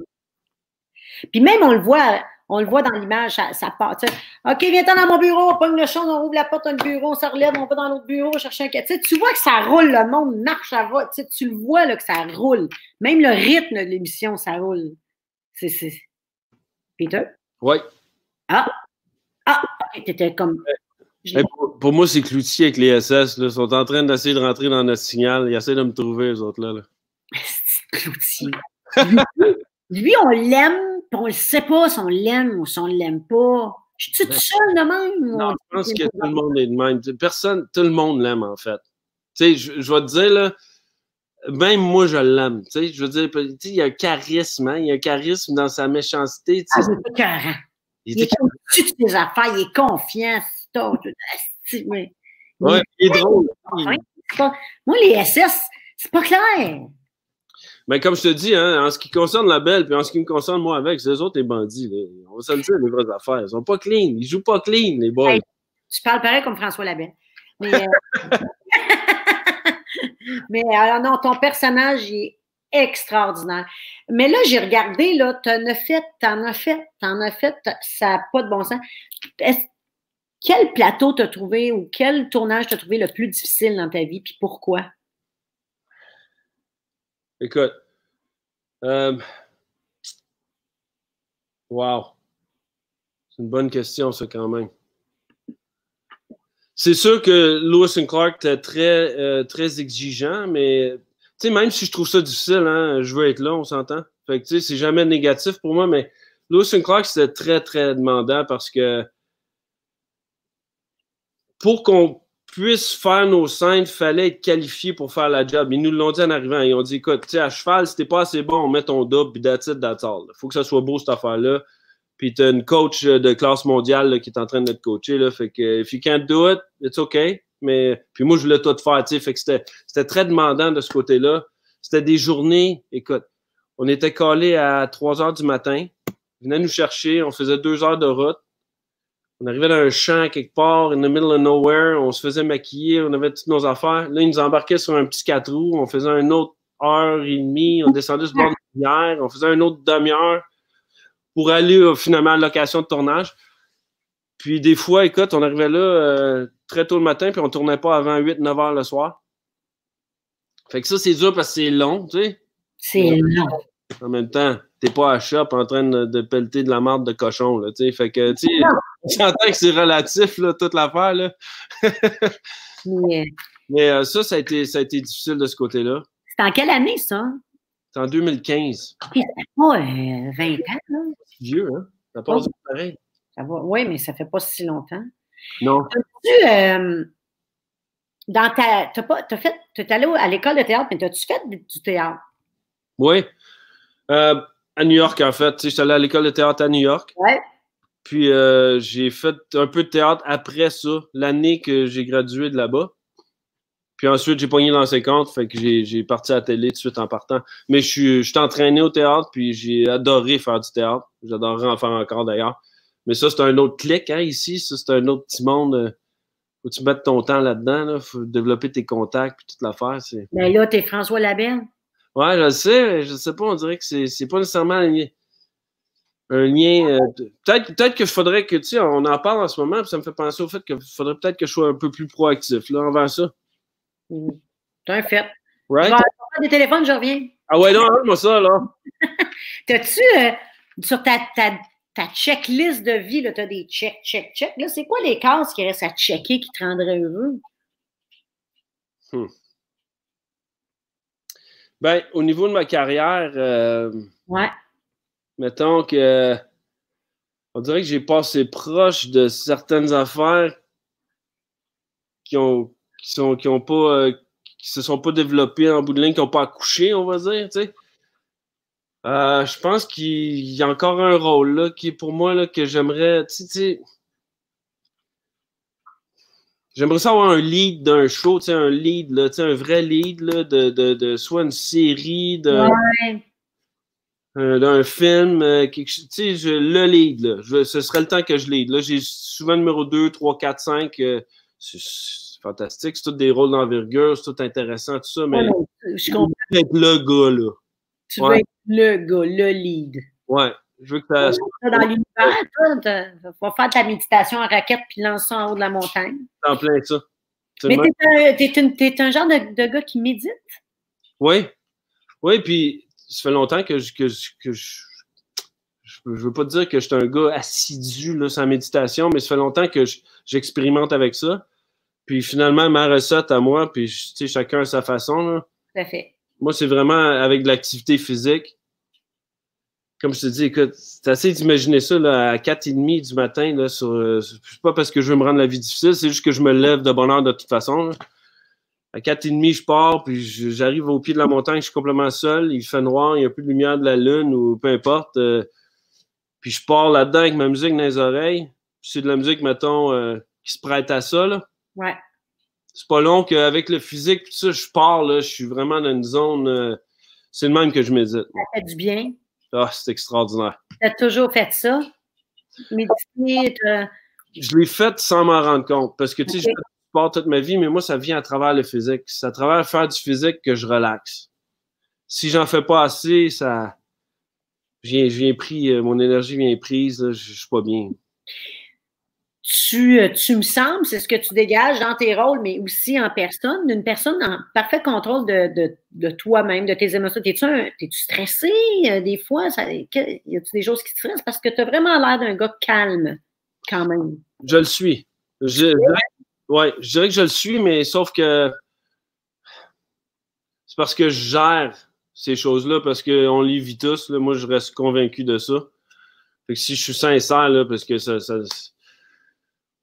Puis même, on le voit on le voit dans l'image, ça, ça part. OK, viens-t'en dans mon bureau, on pogne le champ, on ouvre la porte d'un bureau, on se relève, on va dans l'autre bureau chercher un sais, Tu vois que ça roule, le monde marche, ça va. Tu le vois là, que ça roule. Même le rythme de l'émission, ça roule. C'est. Peter? Oui. Ah! Ah! T'étais comme. pour, moi, c'est Cloutier avec les SS. Ils sont en train d'essayer de rentrer dans notre signal. Ils essaient de me trouver, les autres là. là. Cloutier. Lui, on l'aime, puis on ne sait pas si on l'aime ou si on ne l'aime pas. Je suis tout ben, seul de même? Non, je pense que tout le monde est de même. Personne, tout le monde l'aime, en fait. Tu sais, je, vais te dire, là, même moi, je l'aime. Tu sais, je veux dire, il y a un charisme, hein, il y a un charisme dans sa méchanceté. Ah, il est écœurant. Il, est au de ses affaires, il est confiant. Mais, ouais, il est drôle. moi, les SS, c'est pas clair. Mais comme je te dis, hein, en ce qui concerne la belle, puis en ce qui me concerne moi avec, eux autres les bandits. On va se le les vraies affaires. Ils sont pas clean. Ils jouent pas clean, les boys. tu parles pareil comme François Labelle. Mais, euh... Mais alors non, ton personnage est extraordinaire. Mais là, j'ai regardé, là, t'en as fait, t'en as fait, t'en as fait, ça n'a pas de bon sens. Quel plateau t'as trouvé ou quel tournage t'as trouvé le plus difficile dans ta vie, puis pourquoi? Écoute, euh, wow, c'est une bonne question, ça, quand même. C'est sûr que Lewis Clark était très, euh, très exigeant, mais même si je trouve ça difficile, hein, je veux être là, on s'entend. Fait que tu c'est jamais négatif pour moi, mais Lewis Clark, c'était très, très demandant parce que pour qu'on puisse faire nos scènes, il fallait être qualifié pour faire la job. Ils nous l'ont dit en arrivant. Ils ont dit écoute, à cheval, si t'es pas assez bon, on met ton double, puis that's it, that's faut que ça soit beau, cette affaire-là. Puis t'as une coach de classe mondiale là, qui est en train de te coacher. Là, fait que if you can't do it, it's okay. Mais puis moi, je voulais tout faire. Fait que c'était, c'était très demandant de ce côté-là. C'était des journées, écoute, on était collés à 3 heures du matin. Ils venaient nous chercher, on faisait deux heures de route. On arrivait dans un champ quelque part, in the middle of nowhere, on se faisait maquiller, on avait toutes nos affaires. Là, ils nous embarquaient sur un petit quatre roues, on faisait une autre heure et demie, on descendait sur bord de rivière, on faisait une autre demi-heure pour aller euh, finalement à la location de tournage. Puis des fois, écoute, on arrivait là euh, très tôt le matin, puis on tournait pas avant 8-9 heures le soir. Fait que ça, c'est dur parce que c'est long, tu sais. C'est long. En même temps, t'es pas à shop en train de, de pelleter de la marde de cochon, là, tu. Fait que, tu s'entend que c'est relatif, là, toute l'affaire, là. Mais Mais euh, ça, ça a, été, ça a été difficile de ce côté-là. C'est en quelle année, ça? C'est en 2015. Ok, Ça fait pas euh, 20 ans, là. C'est vieux, hein? Ça passe vite pareil. Ça va. Oui, mais ça fait pas si longtemps. Non. Tu, euh, dans ta. T'as pas. T'as fait. T'es allé à l'école de théâtre, mais t'as-tu fait du théâtre? Oui. Euh, à New York, en fait. J'étais allé à l'école de théâtre à New York. Ouais. Puis euh, j'ai fait un peu de théâtre après ça, l'année que j'ai gradué de là-bas. Puis ensuite, j'ai pogné dans ses comptes, fait que j'ai parti à la télé tout de suite en partant. Mais je suis, je suis entraîné au théâtre, puis j'ai adoré faire du théâtre. J'adorerais en faire encore d'ailleurs. Mais ça, c'est un autre clic, hein, ici. Ça, c'est un autre petit monde. euh, Faut que tu mettes ton temps là-dedans, là. Faut développer tes contacts, puis toute l'affaire. Mais là, t'es François Labelle. Ouais, je le sais, mais je sais pas, on dirait que c'est, c'est pas nécessairement un lien. Un lien euh, peut-être, peut-être que faudrait que, tu sais, on en parle en ce moment, puis ça me fait penser au fait qu'il faudrait peut-être que je sois un peu plus proactif, là, envers ça. T'as un fait. Right? Je vais des téléphones, je reviens. Ah ouais, non, moi ça, là. T'as-tu, euh, sur ta, ta, ta checklist de vie, là, t'as des check, check, check. Là, c'est quoi les cases qui restent à checker qui te rendraient heureux? Ben, au niveau de ma carrière, euh, Ouais. mettons que. On dirait que j'ai passé proche de certaines affaires qui ont qui sont qui ont pas euh, qui se sont pas développées en bout de ligne, qui n'ont pas accouché, on va dire, tu sais. Euh, je pense qu'il y a encore un rôle là qui est pour moi là, que j'aimerais. Tu sais, tu sais, J'aimerais ça avoir un lead d'un show, tu sais, un lead, là, un vrai lead là, de, de, de soit une série, d'un Ouais. euh, d'un film, euh, quelque je le lead, là. Je veux- ce serait le temps que je lead. Là, j'ai souvent numéro 2, 3, 4, 5. euh, c'est c'est fantastique. C'est tous des rôles d'envergure, c'est tout intéressant, tout ça, mais Ouais, Je comprends. être le gars, là. Tu Ouais. veux être le gars, le lead. Ouais. Je veux que ça Dans l'univers, va faire ta méditation en raquette puis lance ça en haut de la montagne. soit en plein ça. Mais t'es un, t'es un genre de, de gars qui médite? Oui. Oui, puis ça fait longtemps que je. Que, je- que je, je, je veux pas dire que je suis un gars assidu là, sans méditation, mais ça fait longtemps que je- j'expérimente avec ça. Puis finalement, ma recette à moi, puis tu sais, chacun à sa façon. Là. Tout à fait. Moi, c'est vraiment avec de l'activité physique. Comme je te dis, écoute, c'est assez d'imaginer ça là, à 4h30 du matin. Là, sur, euh, c'est pas parce que je veux me rendre la vie difficile, c'est juste que je me lève de bonne heure de toute façon. là. À 4h30, je pars, puis j'arrive au pied de la montagne, je suis complètement seul, il fait noir, il n'y a plus de lumière de la lune ou peu importe. euh, puis je pars là-dedans avec ma musique dans les oreilles. Puis c'est de la musique, mettons, euh, qui se prête à ça. Là Ouais. c'est pas long qu'avec le physique, tout ça, je pars, là, je suis vraiment dans une zone. c'est le même que je médite. Ça fait du bien. Ah, c'est extraordinaire. T'as toujours fait ça? Méditer, Je l'ai fait sans m'en rendre compte. Parce que, tu sais, j'ai fait du sport toute ma vie, mais moi, ça vient à travers le physique. C'est à travers faire du physique que je relaxe. Si j'en fais pas assez, ça. Je viens, je viens pris, euh, mon énergie vient prise, là, je je suis pas bien. Tu, euh, tu me sembles, c'est ce que tu dégages dans tes rôles, mais aussi en personne, d'une personne en parfait contrôle de, de, toi-même, de tes émotions. T'es-tu, t'es-tu stressé euh, des fois? Y a-tu des choses qui te stressent? Parce que tu as vraiment l'air d'un gars calme, quand même. Je le suis. Je, je dirais, que je le suis, mais sauf que c'est parce que je gère ces choses-là, parce qu'on les vit tous. Moi, je reste convaincu de ça. Si je suis sincère, là, parce que ça-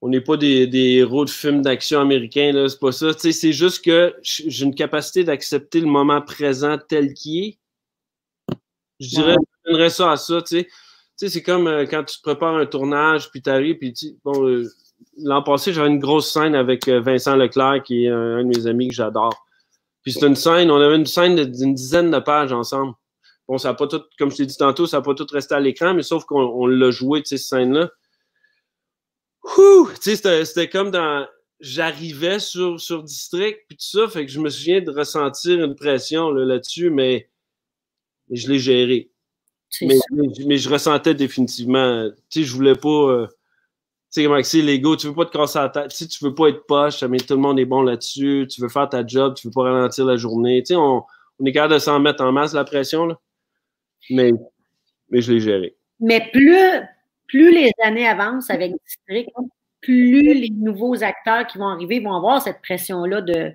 on n'est pas des, des, héros de films d'action américains, là, c'est pas ça. c'est juste que j'ai une capacité d'accepter le moment présent tel qu'il est. Je dirais, je donnerais ça à ça, tu sais. c'est comme euh, quand tu te prépares un tournage, puis tu arrives, puis tu bon, euh, l'an passé, j'avais une grosse scène avec euh, Vincent Leclerc, qui est un, de mes amis que j'adore. Puis c'était une scène, on avait une scène d'une dizaine de pages ensemble. Bon, ça n'a pas tout, comme je t'ai dit tantôt, ça n'a pas tout resté à l'écran, mais sauf qu'on l'a joué, tu sais, cette scène-là. C'était comme dans. J'arrivais sur, sur District, puis tout ça, fait que je me souviens de ressentir une pression là-dessus, mais, je l'ai géré. Mais, mais, je ressentais définitivement. Tu sais, je voulais pas. Euh, tu sais comment c'est l'ego, tu veux pas te casser la tête, tu tu veux pas être poche, mais tout le monde est bon là-dessus, tu veux faire ta job, tu veux pas ralentir la journée. Tu sais, on, on est capable de s'en mettre en masse la pression, là. Mais, mais je l'ai géré. Mais plus, plus les années avancent avec District, plus les nouveaux acteurs qui vont arriver vont avoir cette pression-là de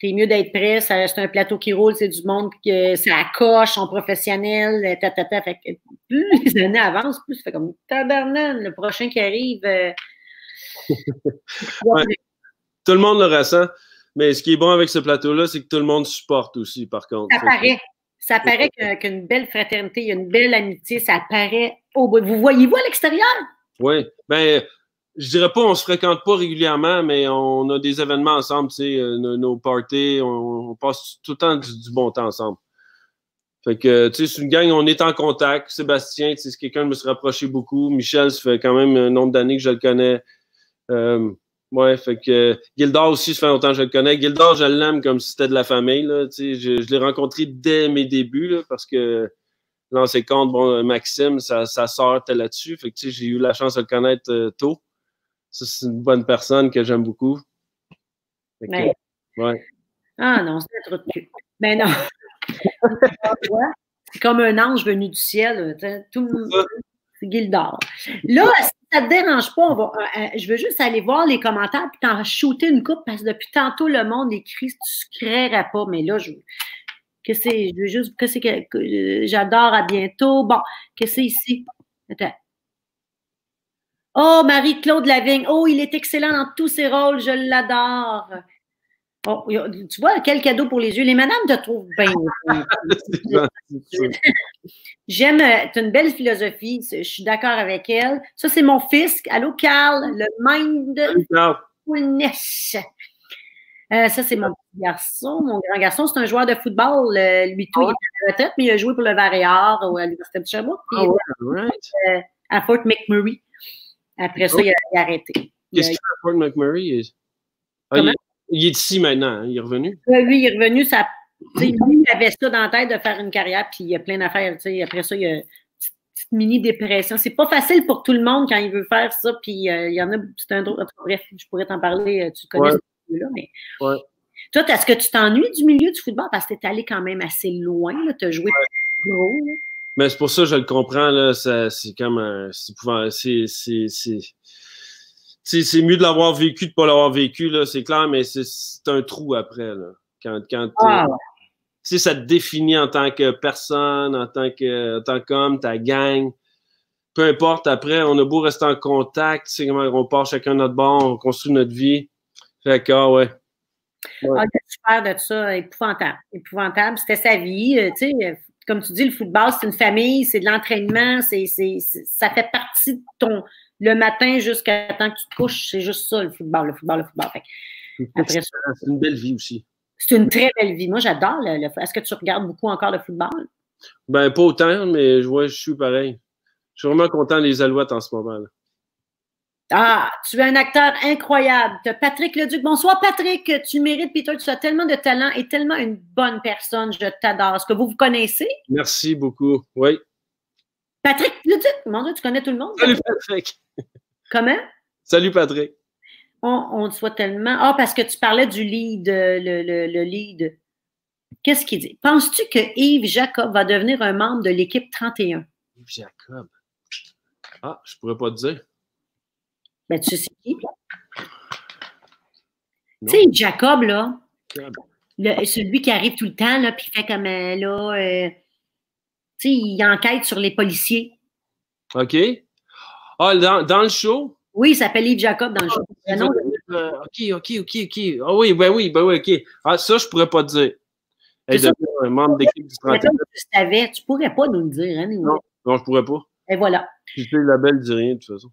t'es mieux d'être prêt, c'est un plateau qui roule, c'est du monde que ça coche, sont professionnels, ta, ta, ta. Fait que plus les années avancent, plus ça fait comme tabarnan, le prochain qui arrive. Euh, tout le monde le ressent. Mais ce qui est bon avec ce plateau-là, c'est que tout le monde supporte aussi, par contre. Ça paraît. Ça paraît qu'une belle fraternité, il y a une belle amitié, ça paraît au bout. Vous voyez-vous à l'extérieur? Oui. Ben, je dirais pas on se fréquente pas régulièrement, mais on a des événements ensemble, tu sais, euh, nos, parties, on, passe tout le temps du, bon temps ensemble. Fait que, tu sais, c'est une gang, on est en contact. Sébastien, tu sais, c'est quelqu'un de me se rapprocher beaucoup. Michel, ça fait quand même un nombre d'années que je le connais. Euh, ouais, fait que Gildor aussi, ça fait longtemps que je le connais. Gildor, je l'aime comme si c'était de la famille, là. Tu sais, je, je l'ai rencontré dès mes débuts, là, parce que l'ancien compte, bon, Maxime, ça, ça sort là-dessus. Fait que, tu sais, j'ai eu la chance de le connaître euh, tôt. C'est une bonne personne que j'aime beaucoup. ouais. Ah non, c'est trop de cul. Mais non. c'est comme un ange venu du ciel. Tout c'est Gildor. Là, si ça ne te dérange pas, on va, euh, euh, je veux juste aller voir les commentaires et t'en shooter une coupe parce que depuis tantôt, le monde écrit tu ne créerais pas. Mais là, je, que c'est, je veux juste, que c'est que, j'adore, à bientôt. Bon, que c'est ici? Attends. Oh, Marie-Claude Lavigne. Oh, il est excellent dans tous ses rôles. Je l'adore. Oh, tu vois, quel cadeau pour les yeux. Les madames te trouvent bien. J'aime, euh, tu as une belle philosophie. Je suis d'accord avec elle. Ça, c'est mon fils. Allô, Carl, le mindfulness. Euh, ça, c'est mon petit garçon. Mon grand garçon, c'est un joueur de football. lui, tout, il est à la retraite, mais il a joué pour le Varéor à l'Université de Sherbrooke. Ah, ouais, euh, à Fort McMurray. Après ça, il a, arrêté. Qu'est-ce qu'il fait à Fort McMurray? Ah, il, est ici maintenant, hein? il est revenu? lui, il est revenu. Ça, lui, il avait ça dans la tête de faire une carrière, puis il y a plein d'affaires. Après ça, il y a une petite mini-dépression. C'est pas facile pour tout le monde quand il veut faire ça, puis euh, il y en a, c'est un autre. Bref, je pourrais t'en parler, euh, tu connais ce milieu-là, mais. Ouais. Toi, est-ce que tu t'ennuies du milieu du football? Parce que tu es allé quand même assez loin, tu as joué gros? Mais c'est pour ça que je le comprends, là. C'est comme un. C'est c'est mieux de l'avoir vécu de ne pas l'avoir vécu, là, c'est clair, mais c'est un trou après, là. Quand, quand ah. ça te définit en tant que personne, en tant que en tant qu'homme, ta gang. Peu importe, après, on a beau rester en contact, c'est comment on part chacun notre bord, on construit notre vie. Fait que, ah ouais. ouais. Ah, super de ça, épouvantable. Épouvantable. C'était sa vie, euh, tu sais comme tu dis, le football, c'est une famille, c'est de l'entraînement, c'est, ça fait partie de ton. Le matin jusqu'à temps que tu te couches, c'est juste ça, le football, le football, le football. c'est une belle vie aussi. C'est une très belle vie. Moi, j'adore le, Est-ce que tu regardes beaucoup encore le football? Ben, pas autant, mais je vois, je suis pareil. Je suis vraiment content des Alouettes en ce moment. Là. Ah, tu es un acteur incroyable. Tu Patrick Leduc. Bonsoir, Patrick. Tu mérites, Peter. Tu as tellement de talent et tellement une bonne personne. Je t'adore. Est-ce que vous vous connaissez? Merci beaucoup. Oui. Patrick Leduc? Mon Dieu, tu connais tout le monde? Salut, Patrick. Comment? Salut, Patrick. On, on te soit tellement. Ah, parce que tu parlais du lead, le, le, le lead. Qu'est-ce qu'il dit? Penses-tu que Yves Jacob va devenir un membre de l'équipe 31? Yves Jacob. Ah, je pourrais pas te dire. Ben, tu sais qui? Tu sais, Jacob, là, celui qui arrive tout le temps, là, puis fait comme, euh, là, euh, tu sais, il enquête sur les policiers. OK. Ah, dans, dans le show? Oui, il s'appelle Yves Jacob dans le jeu. Euh, OK, OK, OK, OK. Ah oui, ben oui, ben oui, OK. Ah, ça, je pourrais pas te dire. Elle devient un membre d'équipe du 31. tu savais, tu pourrais pas nous le dire, hein, Non, non, je pourrais pas. Et voilà. Puis le label dit rien, de toute façon.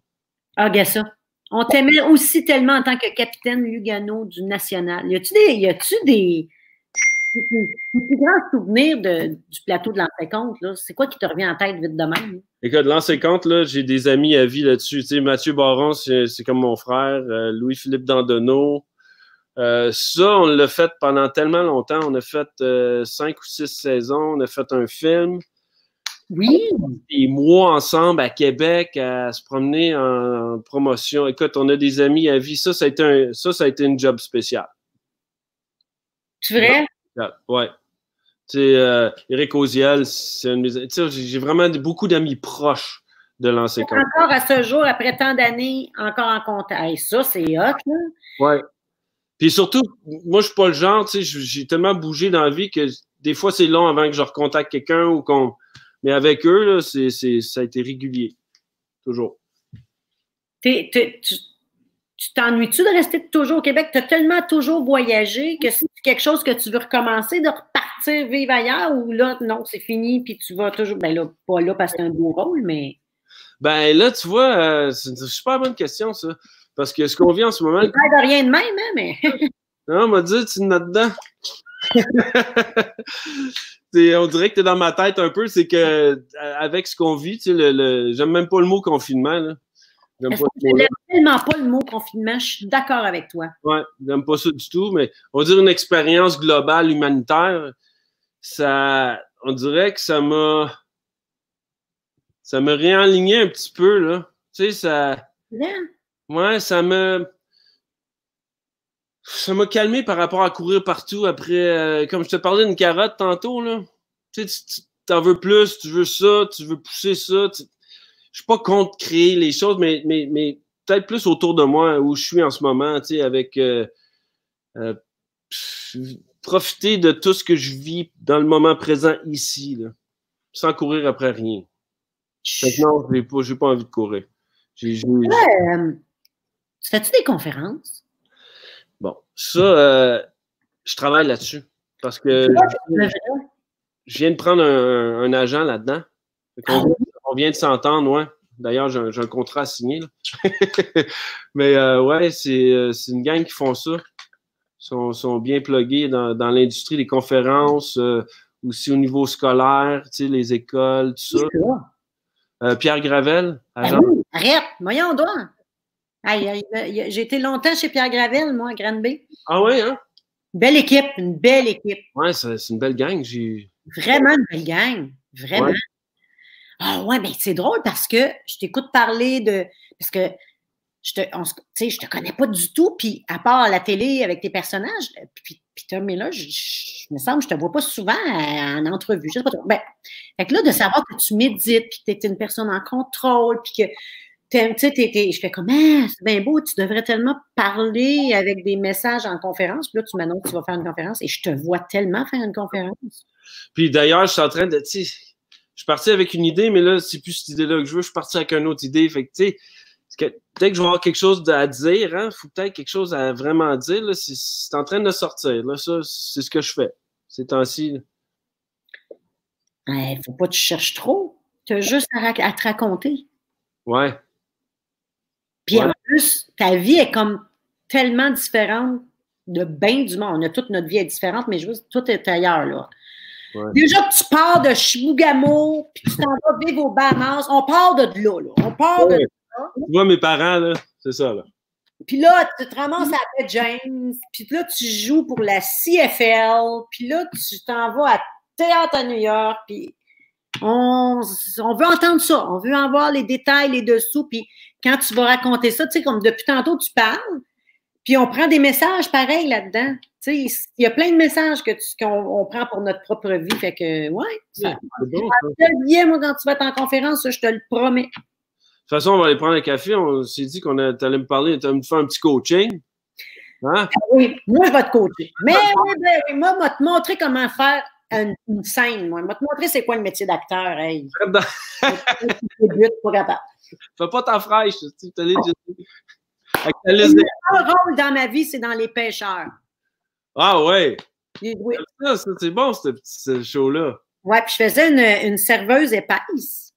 Ah, regarde ça. On t'aimait aussi tellement en tant que capitaine Lugano du National. Y a-tu des, y a-tu des, souvenirs du plateau de l'ancien là? C'est quoi qui te revient en tête vite de même? Écoute, l'ancien compte, j'ai des amis à vie là-dessus. Tu sais, Mathieu Baron, c'est, comme mon frère. Euh, Louis-Philippe Dandonneau. Euh, ça, on l'a fait pendant tellement longtemps. On a fait euh, cinq ou six saisons. On a fait un film. Oui. Des mois ensemble à Québec à se promener en, promotion. Écoute, on a des amis à vie. Ça, ça a été, un, ça, ça a été une job spécial. Tu vrai? Ouais. Tu sais, euh, Eric Oziel, c'est un J'ai vraiment beaucoup d'amis proches de l'ancien Encore à ce jour, après tant d'années, encore en contact. ça, c'est hot, là. Ouais. Puis surtout, moi, je suis pas le genre, tu sais, j'ai tellement bougé dans la vie que des fois, c'est long avant que je recontacte quelqu'un ou qu'on. Mais avec eux, là, ça a été régulier. Toujours. tu t'ennuies-tu de rester toujours au Québec? Tu as tellement toujours voyagé que c'est quelque chose que tu veux recommencer, de repartir vivre ailleurs ou là, non, c'est fini, puis tu vas toujours. Ben là, pas là parce que c'est un beau rôle, mais. Ben là, tu vois, euh, c'est une super bonne question, ça. Parce que ce qu'on vit en ce moment. pas de rien de même, hein, mais. non, on m'a dit, tu es dedans. on dirait que tu es dans ma tête un peu, c'est que euh, avec ce qu'on vit, tu sais, le, j'aime même pas le mot confinement. Là. J'aime tellement pas le mot confinement, je suis d'accord avec toi. Ouais, j'aime pas ça du tout, mais on va dire une expérience globale humanitaire, ça, on dirait que ça m'a, ça m'a réaligné un petit peu, là. Tu sais, ça. Ouais, ça me. Ça m'a calmé par rapport à courir partout après. Euh, comme je te parlais d'une carotte tantôt, là. Tu sais, tu t'en veux plus, tu veux ça, tu veux pousser ça. Je suis pas contre créer les choses, mais, mais, mais peut-être plus autour de moi où je suis en ce moment, tu sais, avec. Euh, euh, profiter de tout ce que je vis dans le moment présent ici, sans courir après rien. Maintenant, je n'ai pas, envie de courir. Tu fais-tu des conférences? Ça, euh, je travaille là-dessus. Parce que je, viens de prendre un, agent là-dedans. Ah on, vient de s'entendre, ouais. D'ailleurs, j'ai un, contrat à signer. Mais euh, ouais, euh, c'est une gang qui font ça. Ils sont, bien plugués dans, l'industrie des conférences, aussi au niveau scolaire, tu sais, les écoles, tout ça. Pierre Gravel, ah agent. arrête, voyons donc. J'ai été longtemps chez Pierre Gravel, moi, à Granby. Ah oui, hein? Belle équipe, une belle équipe. Oui, c'est une belle gang. Vraiment une belle gang. Vraiment. Ah ouais, ben c'est drôle parce que je t'écoute parler de. Parce que je te, je te connais pas du tout, puis à part la télé avec tes personnages, puis Peter Miller, je, me semble, je te vois pas souvent en entrevue. Je sais pas trop. Ben, fait que là, de savoir que tu médites, puis que tu es une personne en contrôle, puis que je fais comme, ah, c'est bien beau, tu devrais tellement parler avec des messages en conférence. Puis là, tu m'annonces que tu vas faire une conférence et je te vois tellement faire une conférence. Puis d'ailleurs, je suis en train de, tu sais, je suis parti avec une idée, mais là, c'est plus cette idée-là que je veux. Je suis parti avec une autre idée. Fait que, tu sais, peut-être que je vais avoir quelque chose à dire, hein. Faut peut-être quelque chose à vraiment dire, là. C'est en train de sortir, là. Ça, c'est ce que je fais ces temps-ci. Il faut pas que tu cherches trop. Tu as juste à, à te raconter. Ouais. Puis en plus, ta vie est comme tellement différente de bien du monde. On a toute notre vie est différente, mais juste tout est ailleurs, là. Déjà que tu pars de Chibougamau, puis tu t'en vas vivre au Bahamas, on part de là, là. On part de là. Tu vois mes parents, là, c'est ça, là. Puis là, tu te ramasses à James, puis là, tu joues pour la CFL, puis là, tu t'en vas à Théâtre à New York, puis on, on veut entendre ça, on veut en voir les détails, les dessous, puis quand tu vas raconter ça, tu sais, comme depuis tantôt, tu parles, puis on prend des messages pareils là-dedans. Tu sais, il y a plein de messages que qu'on prend pour notre propre vie. Fait que, ouais. C'est bon, bien, moi, quand tu vas être en conférence, je te le promets. De toute façon, on va aller prendre un café. On s'est dit qu'on allait me parler, tu allais me faire un petit coaching. Hein? Oui, moi, je vais te coacher. Mais oui, ben, moi, je vais te montrer comment faire une, scène. Moi, je vais te montrer c'est quoi le métier d'acteur. Hey. pour capable. Fais pas ta fraîche. Tu liste Le rôle dans ma vie, c'est dans Les Pêcheurs. Ah ouais? Oui. Ça, c'est bon, ce petit show-là. Ouais, puis je faisais une, une serveuse épaisse.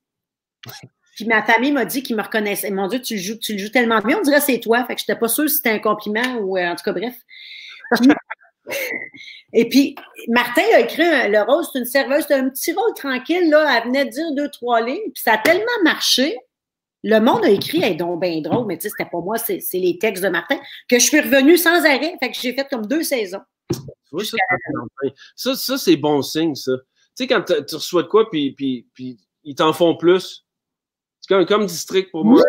Puis ma famille m'a dit qu'ils me reconnaissaient. Mon Dieu, tu le joues, tu le joues tellement bien, on dirait que c'est toi. Fait que je n'étais pas sûre si c'était un compliment ou euh, en tout cas, bref. et puis, Martin a écrit le rôle, c'est une serveuse, c'était un petit rôle tranquille, là. Elle venait de dire deux, trois lignes, puis ça a tellement marché. Le monde a écrit, elle est donc bien drôle, mais tu sais, c'était pas moi, c'est les textes de Martin, que je suis revenue sans arrêt. Fait que j'ai fait comme deux saisons. ça, ça, c'est bon signe, ça. Tu sais, quand tu reçois de quoi, puis, puis, puis ils t'en font plus. C'est comme, comme district pour moi.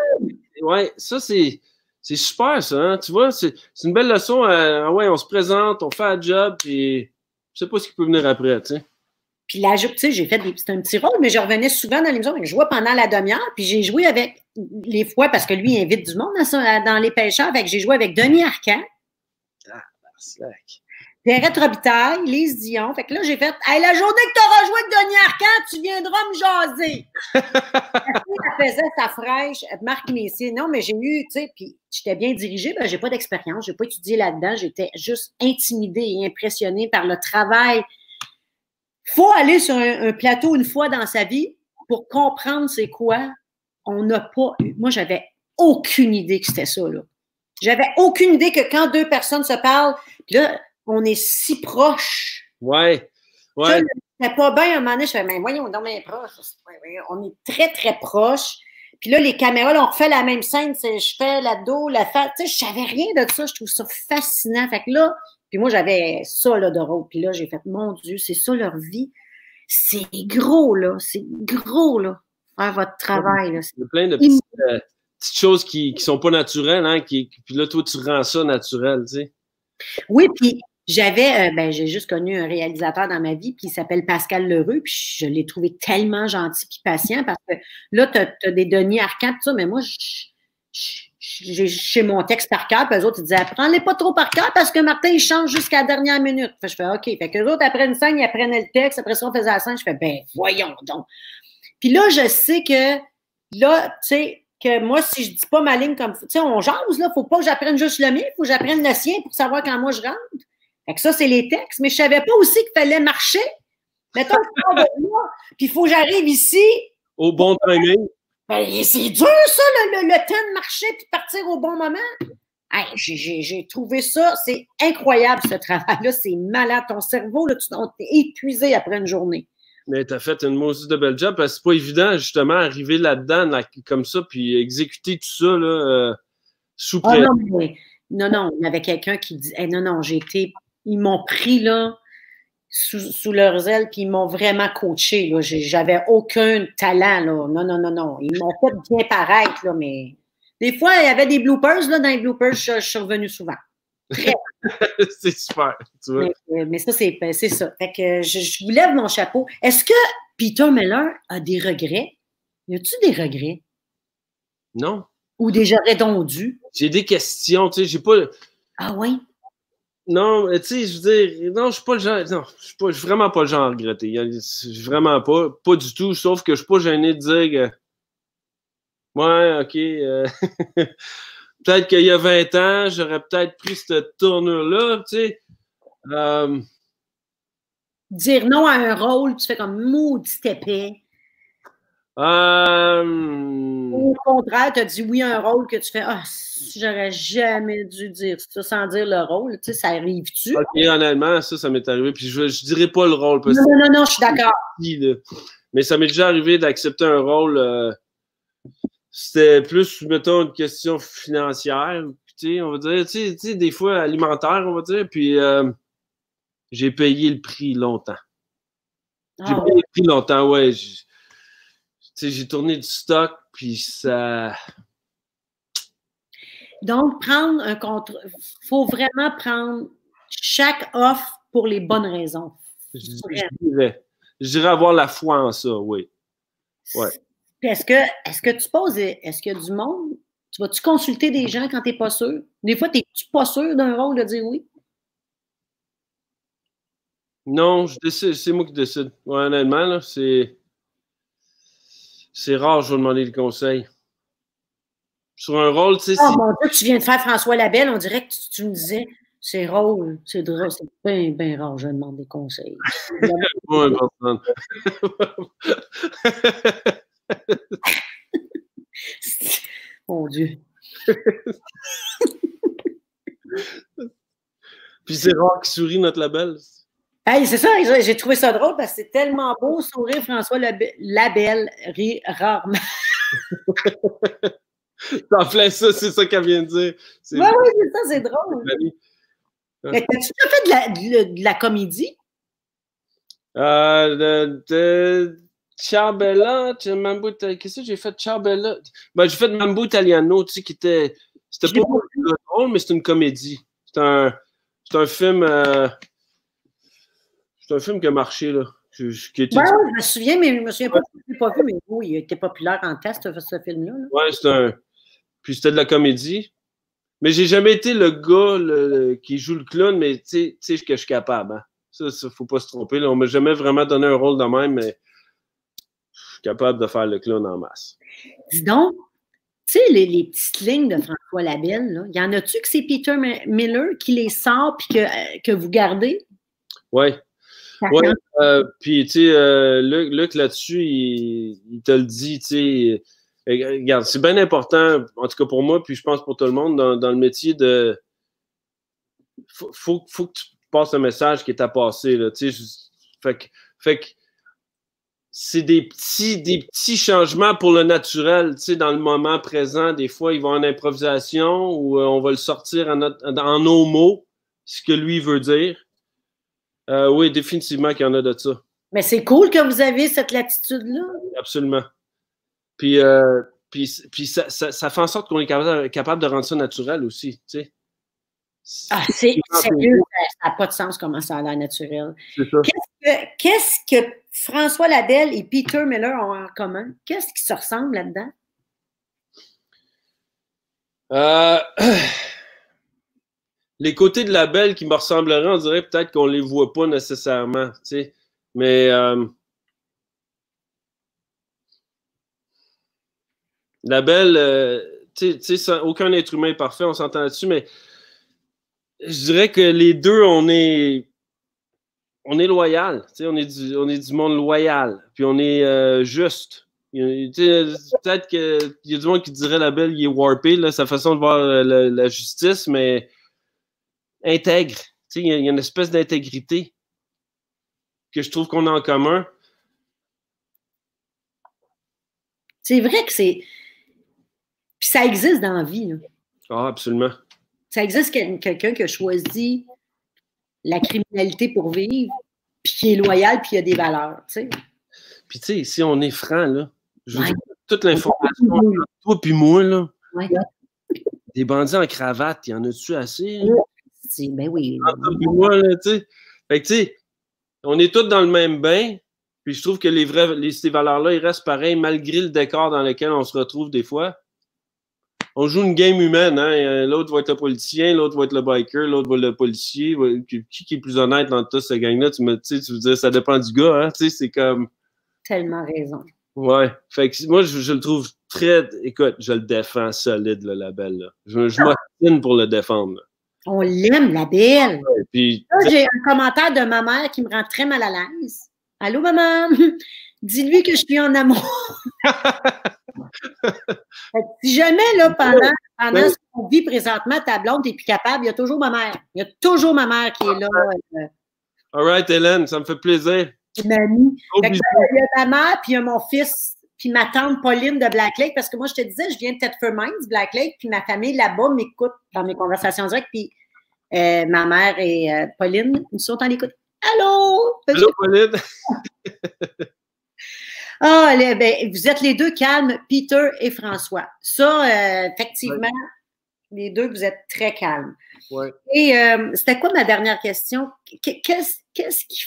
Ouais, ça, c'est. C'est super, ça. Hein? Tu vois, c'est une belle leçon. À, ouais, on se présente, on fait un job, puis je sais pas ce qui peut venir après, tu sais. Puis là, tu sais, j'ai fait des, un petit rôle, mais je revenais souvent dans l'émission. Je jouais pendant la demi-heure, puis j'ai joué avec les fois, parce que lui, il invite du monde dans, les pêcheurs. Fait que j'ai joué avec Denis Arcand. Ah, ben, Pierrette Robitaille, Lise Dion. Fait que là, j'ai fait hey, la journée que tu auras joué avec Denis Arcand, tu viendras me jaser. elle faisait sa fraîche, Marc Messier. Non, mais j'ai eu, tu sais, puis j'étais bien dirigée, ben, j'ai pas d'expérience, j'ai pas étudié là-dedans, j'étais juste intimidée et impressionnée par le travail. Faut aller sur un, plateau une fois dans sa vie pour comprendre c'est quoi. On n'a pas eu. Moi, j'avais aucune idée que c'était ça, là. J'avais aucune idée que quand deux personnes se parlent, là, on est si proches. Ouais. Ouais. C'est pas bien un moment donné, je fais, mais voyons, on est proches. On est très, très proches. Puis là, les caméras, là, on refait la même scène. Je fais la dos, la face. Tu sais, je savais rien de ça. Je trouve ça fascinant. Fait que là, puis moi, j'avais ça là, de rôle. Puis là, j'ai fait, mon Dieu, c'est ça leur vie. C'est gros, là. C'est gros, là. Faire votre travail. Là. Il y a plein de euh, petites, choses qui ne sont pas naturelles, hein, qui, puis là, toi, tu rends ça naturel, tu sais. Oui, puis j'avais, euh, ben, j'ai juste connu un réalisateur dans ma vie, qui s'appelle Pascal Leroux, puis je l'ai trouvé tellement gentil et patient parce que là, tu as, des Denis Arcand, tout ça, mais moi, j'ai mon texte par cœur, puis eux autres, ils disaient, prends-les pas trop par cœur parce que Martin, il change jusqu'à la dernière minute. Fait, je fais, OK. Fait que autres, après une scène, ils apprenaient le texte, après ça, on faisait la scène, je fais, ben, voyons donc. Puis là, je sais que, là, tu sais, que moi, si je dis pas ma ligne comme, tu sais, on jase, là, faut pas que j'apprenne juste le mien, faut que j'apprenne le sien pour savoir quand moi je rentre. Fait que ça, c'est les textes. Mais je savais pas aussi qu'il fallait marcher. Mettons que de moi, puis il faut que j'arrive ici. Au bon timing. Ben, c'est dur, ça, le, le, temps de marcher puis de partir au bon moment. Hey, j'ai trouvé ça, c'est incroyable ce travail-là, c'est malade. Ton cerveau, là, tu es épuisé après une journée. Mais tu as fait une maudite de belle job parce que c'est pas évident, justement, arriver là-dedans comme ça puis exécuter tout ça là, euh, sous ah, non, non, non, il y avait quelqu'un qui dit non, non, j'ai été ils m'ont pris là, sous, leurs ailes, puis ils m'ont vraiment coaché. J'avais aucun talent. Là. Non, non, non, non. Ils m'ont fait bien paraître, là, mais des fois, il y avait des bloopers. Là, dans les bloopers, je, suis revenu souvent. c'est super. Tu vois. Mais, euh, ça, c'est ça. Fait que je, vous lève mon chapeau. Est-ce que Peter Miller a des regrets? Y a-tu des regrets? Non. Ou des j'aurais dû? J'ai des questions, tu sais, j'ai pas. Ah oui? Non, tu sais, je veux dire, non, je suis pas le genre, non, je suis, suis vraiment pas le genre à regretter. Vraiment pas, pas du tout, sauf que je suis pas gêné de dire que, ouais, ok, euh, peut-être qu'il y a 20 ans, j'aurais peut-être pris cette tournure-là, tu sais. Euh, dire non à un rôle, tu fais comme maudit épais. Euh... Au contraire, tu as dit oui à un rôle que tu fais Ah, j'aurais jamais dû dire ça sans dire le rôle. Tu sais, ça arrive-tu? Ok, honnêtement, ça, ça m'est arrivé. Puis je, je dirais pas le rôle. Parce non, non, non, je suis d'accord. Mais ça m'est déjà arrivé d'accepter un rôle. Euh, c'était plus, mettons, une question financière. Tu sais, on va dire, tu sais, des fois alimentaire, on va dire. Puis euh, j'ai payé le prix longtemps. J'ai ah, payé le prix longtemps, ouais j'ai tourné du stock, puis ça. Donc, prendre un contre. Il faut vraiment prendre chaque offre pour les bonnes raisons. Je, dirais, avoir la foi en ça, oui. Ouais. Est-ce que, est que tu poses, est-ce qu'il y a du monde? Tu vas-tu consulter des gens quand tu n'es pas sûr? Des fois, tu n'es pas sûr d'un rôle de dire oui? Non, c'est moi qui décide. honnêtement, c'est c'est rare, je vais demander le conseil. sur un rôle, tu sais. Oh mon Dieu, tu viens de faire François Labelle, on dirait que tu, me disais, c'est rôle, c'est drôle, c'est bien, bien rare, je demande des conseils. mon Dieu. Puis c'est rare qu'il sourit notre label. Hey, c'est ça, j'ai trouvé ça drôle parce que c'est tellement beau sourire François Labelle rit rarement. T'en fais ça, c'est ça qu'elle vient de dire. Oui, oui, c'est ça, c'est drôle. Mais t'as-tu fait de la, de, la comédie? Euh, de, de qu'est-ce que j'ai fait de Ciarbella? Ben, j'ai fait de Mambo Italiano, tu sais, qui était. C'était pas drôle, mais c'est une comédie. C'est un, c'est un film. Euh, c'est un film qui a marché, là. Je, qui je me souviens, mais je me souviens pas, je l'ai pas vu, mais oui, il était populaire en test, ce film-là. Oui, c'est un. Puis c'était de la comédie. Mais j'ai jamais été le gars qui joue le clown, mais tu sais que je suis capable. Hein. Ça, il faut pas se tromper. Là. On m'a jamais vraiment donné un rôle de même, mais je suis capable de faire le clown en masse. Dis donc, tu sais, les, petites lignes de François Labelle, là, y en a-tu que c'est Peter Miller qui les sort puis que, euh, que vous gardez? Oui. Oui. Euh, puis, tu sais, euh, Luc, là-dessus, il, il, te le dit, tu sais regarde, c'est bien important, en tout cas pour moi, puis je pense pour tout le monde, dans, le métier de. Faut, faut, faut, que tu passes un message qui est à passer. Là, fait que, fait que c'est des petits, des petits changements pour le naturel, tu sais, dans le moment présent. Des fois, ils vont en improvisation ou euh, on va le sortir en, en, nos mots, ce que lui veut dire. Euh, oui, définitivement qu'il y en a de ça. Mais c'est cool que vous avez cette latitude-là. Absolument. Puis, euh, puis, puis ça, ça, ça, fait en sorte qu'on est capable, capable, de rendre ça naturel aussi, tu sais. Ah, c'est sérieux, ça n'a pas de sens comment ça a l'air naturel. Qu'est-ce que, que, François Labelle et Peter Miller ont en commun? Qu'est-ce qui se ressemble là-dedans? Euh, les côtés de Labelle qui me ressembleraient, on dirait peut-être qu'on ne les voit pas nécessairement. Mais euh, La belle, euh, aucun être humain est parfait, on s'entend là-dessus, mais je dirais que les deux, on est, on est loyal, on est du, on est du monde loyal, puis on est euh, juste. Peut-être qu'il y a du monde qui dirait la belle, il est warpé, là, sa façon de voir la, justice, mais intègre. Il y, a une espèce d'intégrité que je trouve qu'on a en commun. C'est vrai que c'est puis ça existe dans la vie. Ah, absolument. Ça existe quelqu'un qui a choisi la criminalité pour vivre, puis qui est loyal, puis qui a des valeurs. Tu Puis tu sais, si on est franc, là, je toute l'information, toi puis moi, là, des bandits en cravate, il y en a-tu assez? Ben oui. Moi, là, tu sais. Fait que tu sais, on est tous dans le même bain, puis je trouve que les ces valeurs-là, ils restent pareils malgré le décor dans lequel on se retrouve des fois on joue une game humaine. Hein? L'autre va être le politicien, l'autre va être le biker, l'autre va être le policier. Qui, est plus honnête dans tout ce gang-là? Tu, me, tu veux dire, ça dépend du gars. Hein? C'est comme. Tellement raison. Ouais. Fait que moi, je, le trouve très. Écoute, je le défends solide, le label. Là. Je, je m'obstine pour le défendre. On l'aime, la belle. puis, j'ai un commentaire de ma mère qui me rend très mal à l'aise. Allô, maman? Dis-lui que je suis en amour. si jamais, là, pendant, pendant ce qu'on vit présentement, ta blonde n'est plus capable, il y a toujours ma mère. Il y a toujours ma mère qui est là. Euh. All right, Hélène, ça me fait plaisir. Mamie. Il y a ta mère, puis il y a mon fils, puis ma tante Pauline de Black Lake, parce que moi, je te disais, je viens de Thetford Mines, Black Lake, puis ma famille là-bas m'écoute dans mes conversations directes, puis euh, ma mère et euh, Pauline, ils sont en écoute. Allô? Allô, Pauline? Ah, ben, vous êtes les deux calmes, Peter et François. Ça, euh, effectivement, les deux, vous êtes très calmes. Ouais. Et c'était quoi ma dernière question? Qu'est-ce qui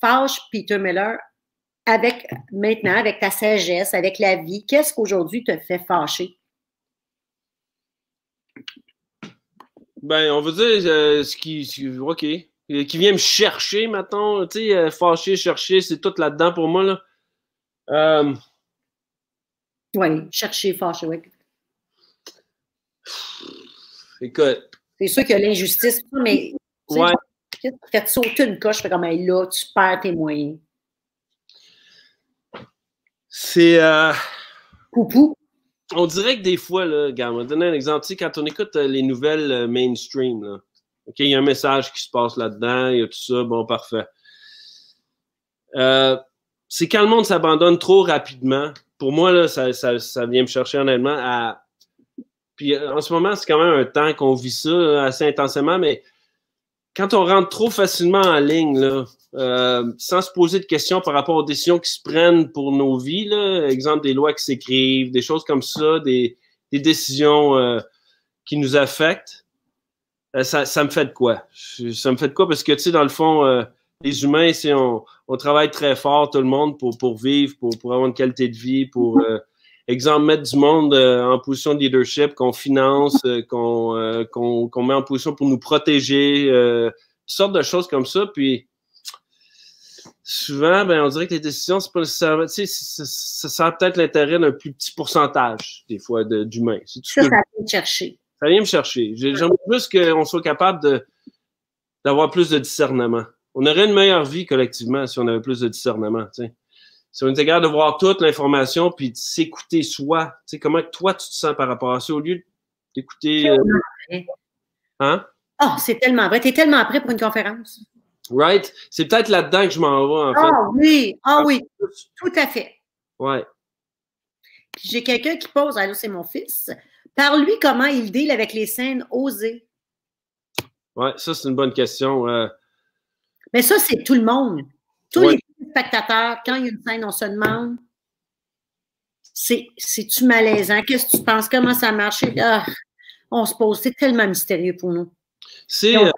fâche Peter Miller avec maintenant, avec ta sagesse, avec la vie? Qu'est-ce qu'aujourd'hui te fait fâcher? Ben, on veut dire euh, ce qui. OK. Qui vient me chercher, maintenant. Tu sais, fâcher, chercher, c'est tout là-dedans pour moi, là. Euh, oui, chercher, fâcher, oui. Écoute. C'est sûr qu'il y a l'injustice, mais. Ouais. Faites sauter une coche, fais comme là, tu perds tes moyens. C'est. Euh... Poupou. On dirait que des fois, là, regarde, on va donner un exemple. Tu sais, quand on écoute euh, les nouvelles euh, mainstream, là, OK, il y a un message qui se passe là-dedans, il y a tout ça, bon, parfait. Euh, c'est quand le monde s'abandonne trop rapidement. Pour moi, là, ça, ça, ça vient me chercher honnêtement à. Puis en ce moment, c'est quand même un temps qu'on vit ça assez intensément, mais quand on rentre trop facilement en ligne, là, euh, sans se poser de questions par rapport aux décisions qui se prennent pour nos vies, là, exemple des lois qui s'écrivent, des choses comme ça, des, des décisions euh, qui nous affectent, euh, ça, ça, me fait de quoi? Ça me fait de quoi? Parce que, tu sais, dans le fond, euh, les humains, on, on, travaille très fort, tout le monde, pour, pour vivre, pour, pour avoir une qualité de vie, pour, euh, exemple, mettre du monde en position de leadership, qu'on finance, qu'on qu'on qu'on met en position pour nous protéger, toutes sortes de choses comme ça. Puis, souvent, ben, on dirait que les décisions, c'est pas nécessairement, tu sais, ça, ça sert peut-être l'intérêt d'un plus petit pourcentage, des fois, d'humains. Ça, ça vient me chercher. Ça vient me chercher. J'aimerais plus qu'on soit capable d'avoir plus de discernement. On aurait une meilleure vie collectivement si on avait plus de discernement, tu sais. Si on était capable de voir toute l'information puis de s'écouter soi, tu sais, comment toi tu te sens par rapport à ça au lieu d'écouter. Euh... Hein? Oh, c'est tellement vrai. Tu es tellement prêt pour une conférence. Right? C'est peut-être là-dedans que je m'en vais, en fait. Ah oui, ah oui, tout à fait. Ouais. Puis j'ai quelqu'un qui pose, alors c'est mon fils, parle-lui comment il deal avec les scènes osées. Ouais, ça c'est une bonne question. Euh... Mais ça, c'est tout le monde. Tous ouais. les spectateurs, quand il y a une scène, on se demande c'est-tu malaisant? Qu'est-ce que tu penses? Comment ça marche? Ah, on se pose, c'est tellement mystérieux pour nous. C'est. Euh...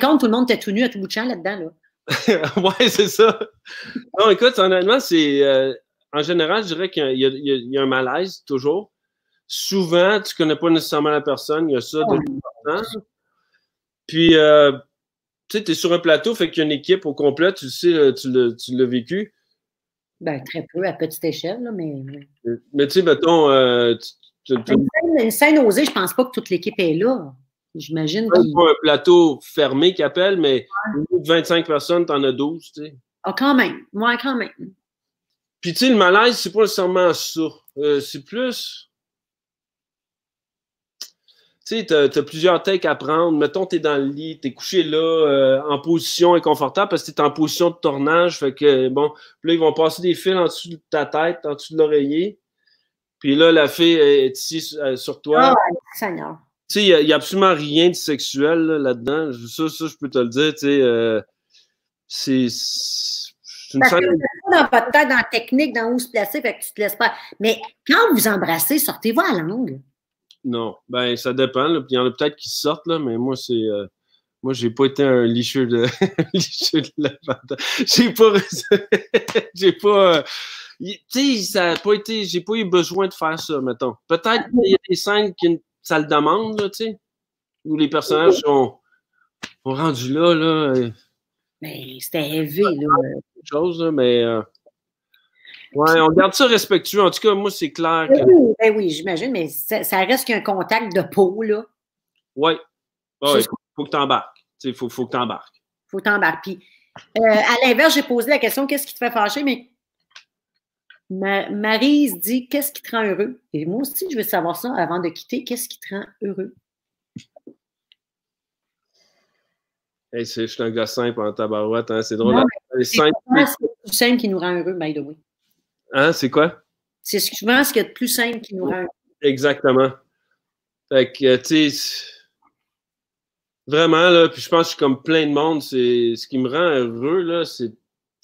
Dans tout le monde était tout nu à tout bout de champ là-dedans. Là. ouais, c'est ça. Non, écoute, honnêtement, c'est. Euh, en général, je dirais qu'il y, y, y, a un malaise toujours. Souvent, tu ne connais pas nécessairement la personne, il y a ça de l'important. Puis, euh, tu sais, tu es sur un plateau, fait qu'il y a une équipe au complet, tu sais, tu l'as vécu. Ben, très peu, à petite échelle, là, mais. Mais tu sais, mettons. Euh, tu, tu, une, scène, une scène osée, je pense pas que toute l'équipe est là. J'imagine. C'est pas un plateau fermé qui appelle, mais ouais. 25 personnes, t'en as 12, tu sais. Ah, quand même. Moi, quand même. Puis, tu sais, le malaise, c'est pas nécessairement ça. Euh, c'est plus. Tu sais, t'as as plusieurs takes à prendre. Mettons, t'es dans le lit, t'es couché là, euh, en position inconfortable parce que t'es en position de tournage. Fait que, bon, là, ils vont passer des fils en dessous de ta tête, en dessous de l'oreiller. Puis là, la fille est ici euh, sur toi. Oh, Seigneur. Tu sais, il n'y a, a, absolument rien de sexuel là-dedans. Là ça, ça, je peux te le dire. Tu sais, euh, c'est. Une Parce que vous dans votre tête, dans la technique, dans où se placer, fait que tu te laisses pas. Mais quand vous embrassez, sortez-vous à langue. Non, ben ça dépend. Là. Il y en a peut-être qui sortent, là, mais moi, c'est. Euh, moi, j'ai pas été un licheux de, licheux de. J'ai pas. j'ai pas. Euh, tu sais, ça a pas été. J'ai pas eu besoin de faire ça, mettons. Peut-être qu'il y a des scènes qui ça le demande, là, tu sais, où les personnages sont, sont rendus là, là. Mais c'était élevé, là. Chose, là, mais. Euh, ouais, on garde ça respectueux. En tout cas, moi, c'est clair. Que... Oui, ben oui j'imagine, mais ça, ça reste qu'un contact de peau, là. Oui. Ouais, faut que tu embarques. Il faut, faut que tu embarques. faut que tu embarques. Puis, euh, à l'inverse, j'ai posé la question qu'est-ce qui te fait fâcher, mais Ma Marise dit Qu'est-ce qui te rend heureux? Et moi aussi, je veux savoir ça avant de quitter. Qu'est-ce qui te rend heureux? Hey, Je suis un gars simple en tabarouette. Hein? C'est drôle. C'est simple. simple qui nous rend heureux, by the way. Hein, c'est quoi? C'est souvent ce qu'il y a de plus simple qui nous rend. Exactement. Fait que, tu sais, vraiment, là, puis je pense que je suis comme plein de monde. C'est ce qui me rend heureux, là, c'est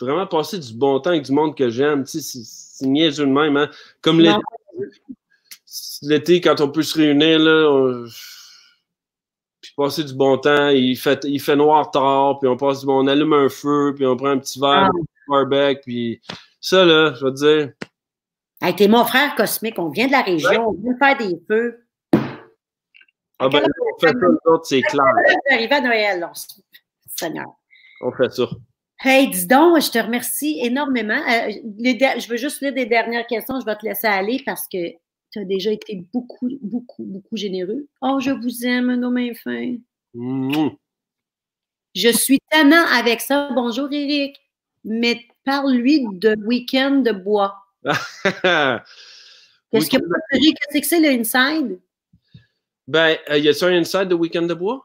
vraiment passer du bon temps avec du monde que j'aime. Tu sais, c'est niaiseux de même. Hein? Comme l'été, l'été, quand on peut se réunir, là, on... puis passer du bon temps, il fait, il fait noir tard, puis on passe du bon, on allume un feu, puis on prend un petit verre, ah. un barbecue, puis ça, là, je vais te dire. Hey, t'es mon frère cosmique, on vient de la région, ouais. on vient faire des feux. Ah ben, on fait ça, nous autres, c'est clair. arrivé à Noël, là. Seigneur. On fait ça. Hey, dis donc, je te remercie énormément. Euh, les je veux juste lire des dernières questions. Je vais te laisser aller parce que tu as déjà été beaucoup, beaucoup, beaucoup généreux. Oh, je vous aime, nos mains fins. Mmh. Je suis tannant avec ça. Bonjour, Eric. Mais parle-lui de week-end de bois. Qu'est-ce que Qu'est-ce que c'est le inside? Ben, euh, y a-t-il un inside de week-end de bois?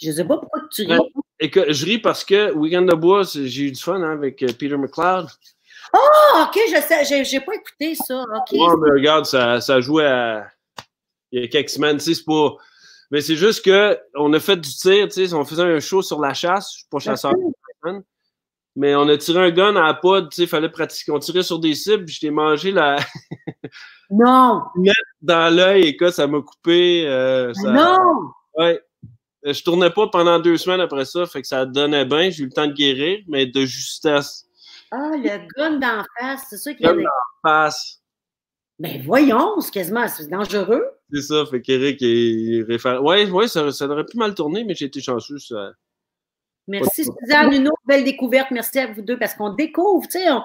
Je sais pas pourquoi tu ris. Ben, et que je ris parce que Weekend de bois, j'ai eu du fun hein, avec euh, Peter McLeod. Oh, OK, je sais, j'ai, pas écouté ça. OK. Ouais, mais regarde, ça, ça jouait à... il y a quelques semaines, tu sais, c'est pas. Mais c'est juste que on a fait du tir, tu sais, on faisait un show sur la chasse, je suis pas chasseur, mais on a tiré un gun à la pod, tu sais, fallait pratiquer. On tirait sur des cibles, puis je t'ai mangé la... Non. dans l'œil, écoute, ça m'a coupé. euh, ça- Non. Ouais. Euh, Je tournais pas pendant deux semaines après ça, fait que ça donnait bien. J'ai eu le temps de guérir, mais de justesse. Ah, le gun d'en face, c'est ça qu'il y a. Gun des- Passe. Ben voyons, c'est quasiment c'est dangereux. C'est ça, fait qu'Éric est référent. Ouais, ouais, ça, ça aurait pu mal tourner, mais j'ai été chanceux. Ça... Merci, Suzanne. Une autre belle découverte. Merci à vous deux parce qu'on découvre, tu sais. on-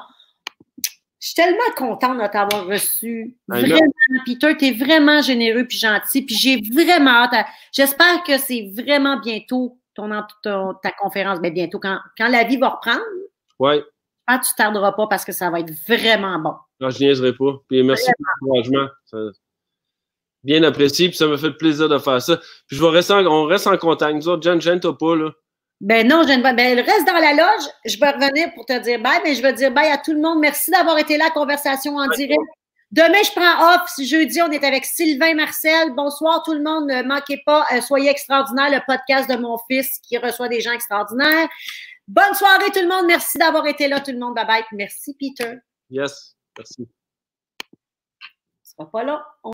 Je suis tellement contente de t'avoir reçu. Know. Vraiment, Peter, tu es vraiment généreux puis gentil. Puis j'ai vraiment hâte. à- J'espère que c'est vraiment bientôt ton, ta conférence. Ben bientôt, quand, quand la vie va reprendre, Ouais, ah, tu tarderas pas parce que ça va être vraiment bon. non, je niaiserai pas. Puis merci pour l'encouragement. Bien apprécié, puis ça me fait plaisir de faire ça. Puis je vais rester en- on reste en contact. Nous autres, Jen, Jen, t'as pas, là. Ben non, je ne vais. Ben, reste dans la loge. Je vais revenir pour te dire bye, mais je vais dire bye à tout le monde. Merci d'avoir été là, conversation en direct. Demain, je prends off. Jeudi, on est avec Sylvain Marcel. Bonsoir tout le monde. Ne manquez pas, euh, soyez extraordinaire, le podcast de mon fils qui reçoit des gens extraordinaires. Bonne soirée tout le monde. Merci d'avoir été là, tout le monde. Bye bye. Merci, Peter. Yes, merci. Ce sera pas là. On-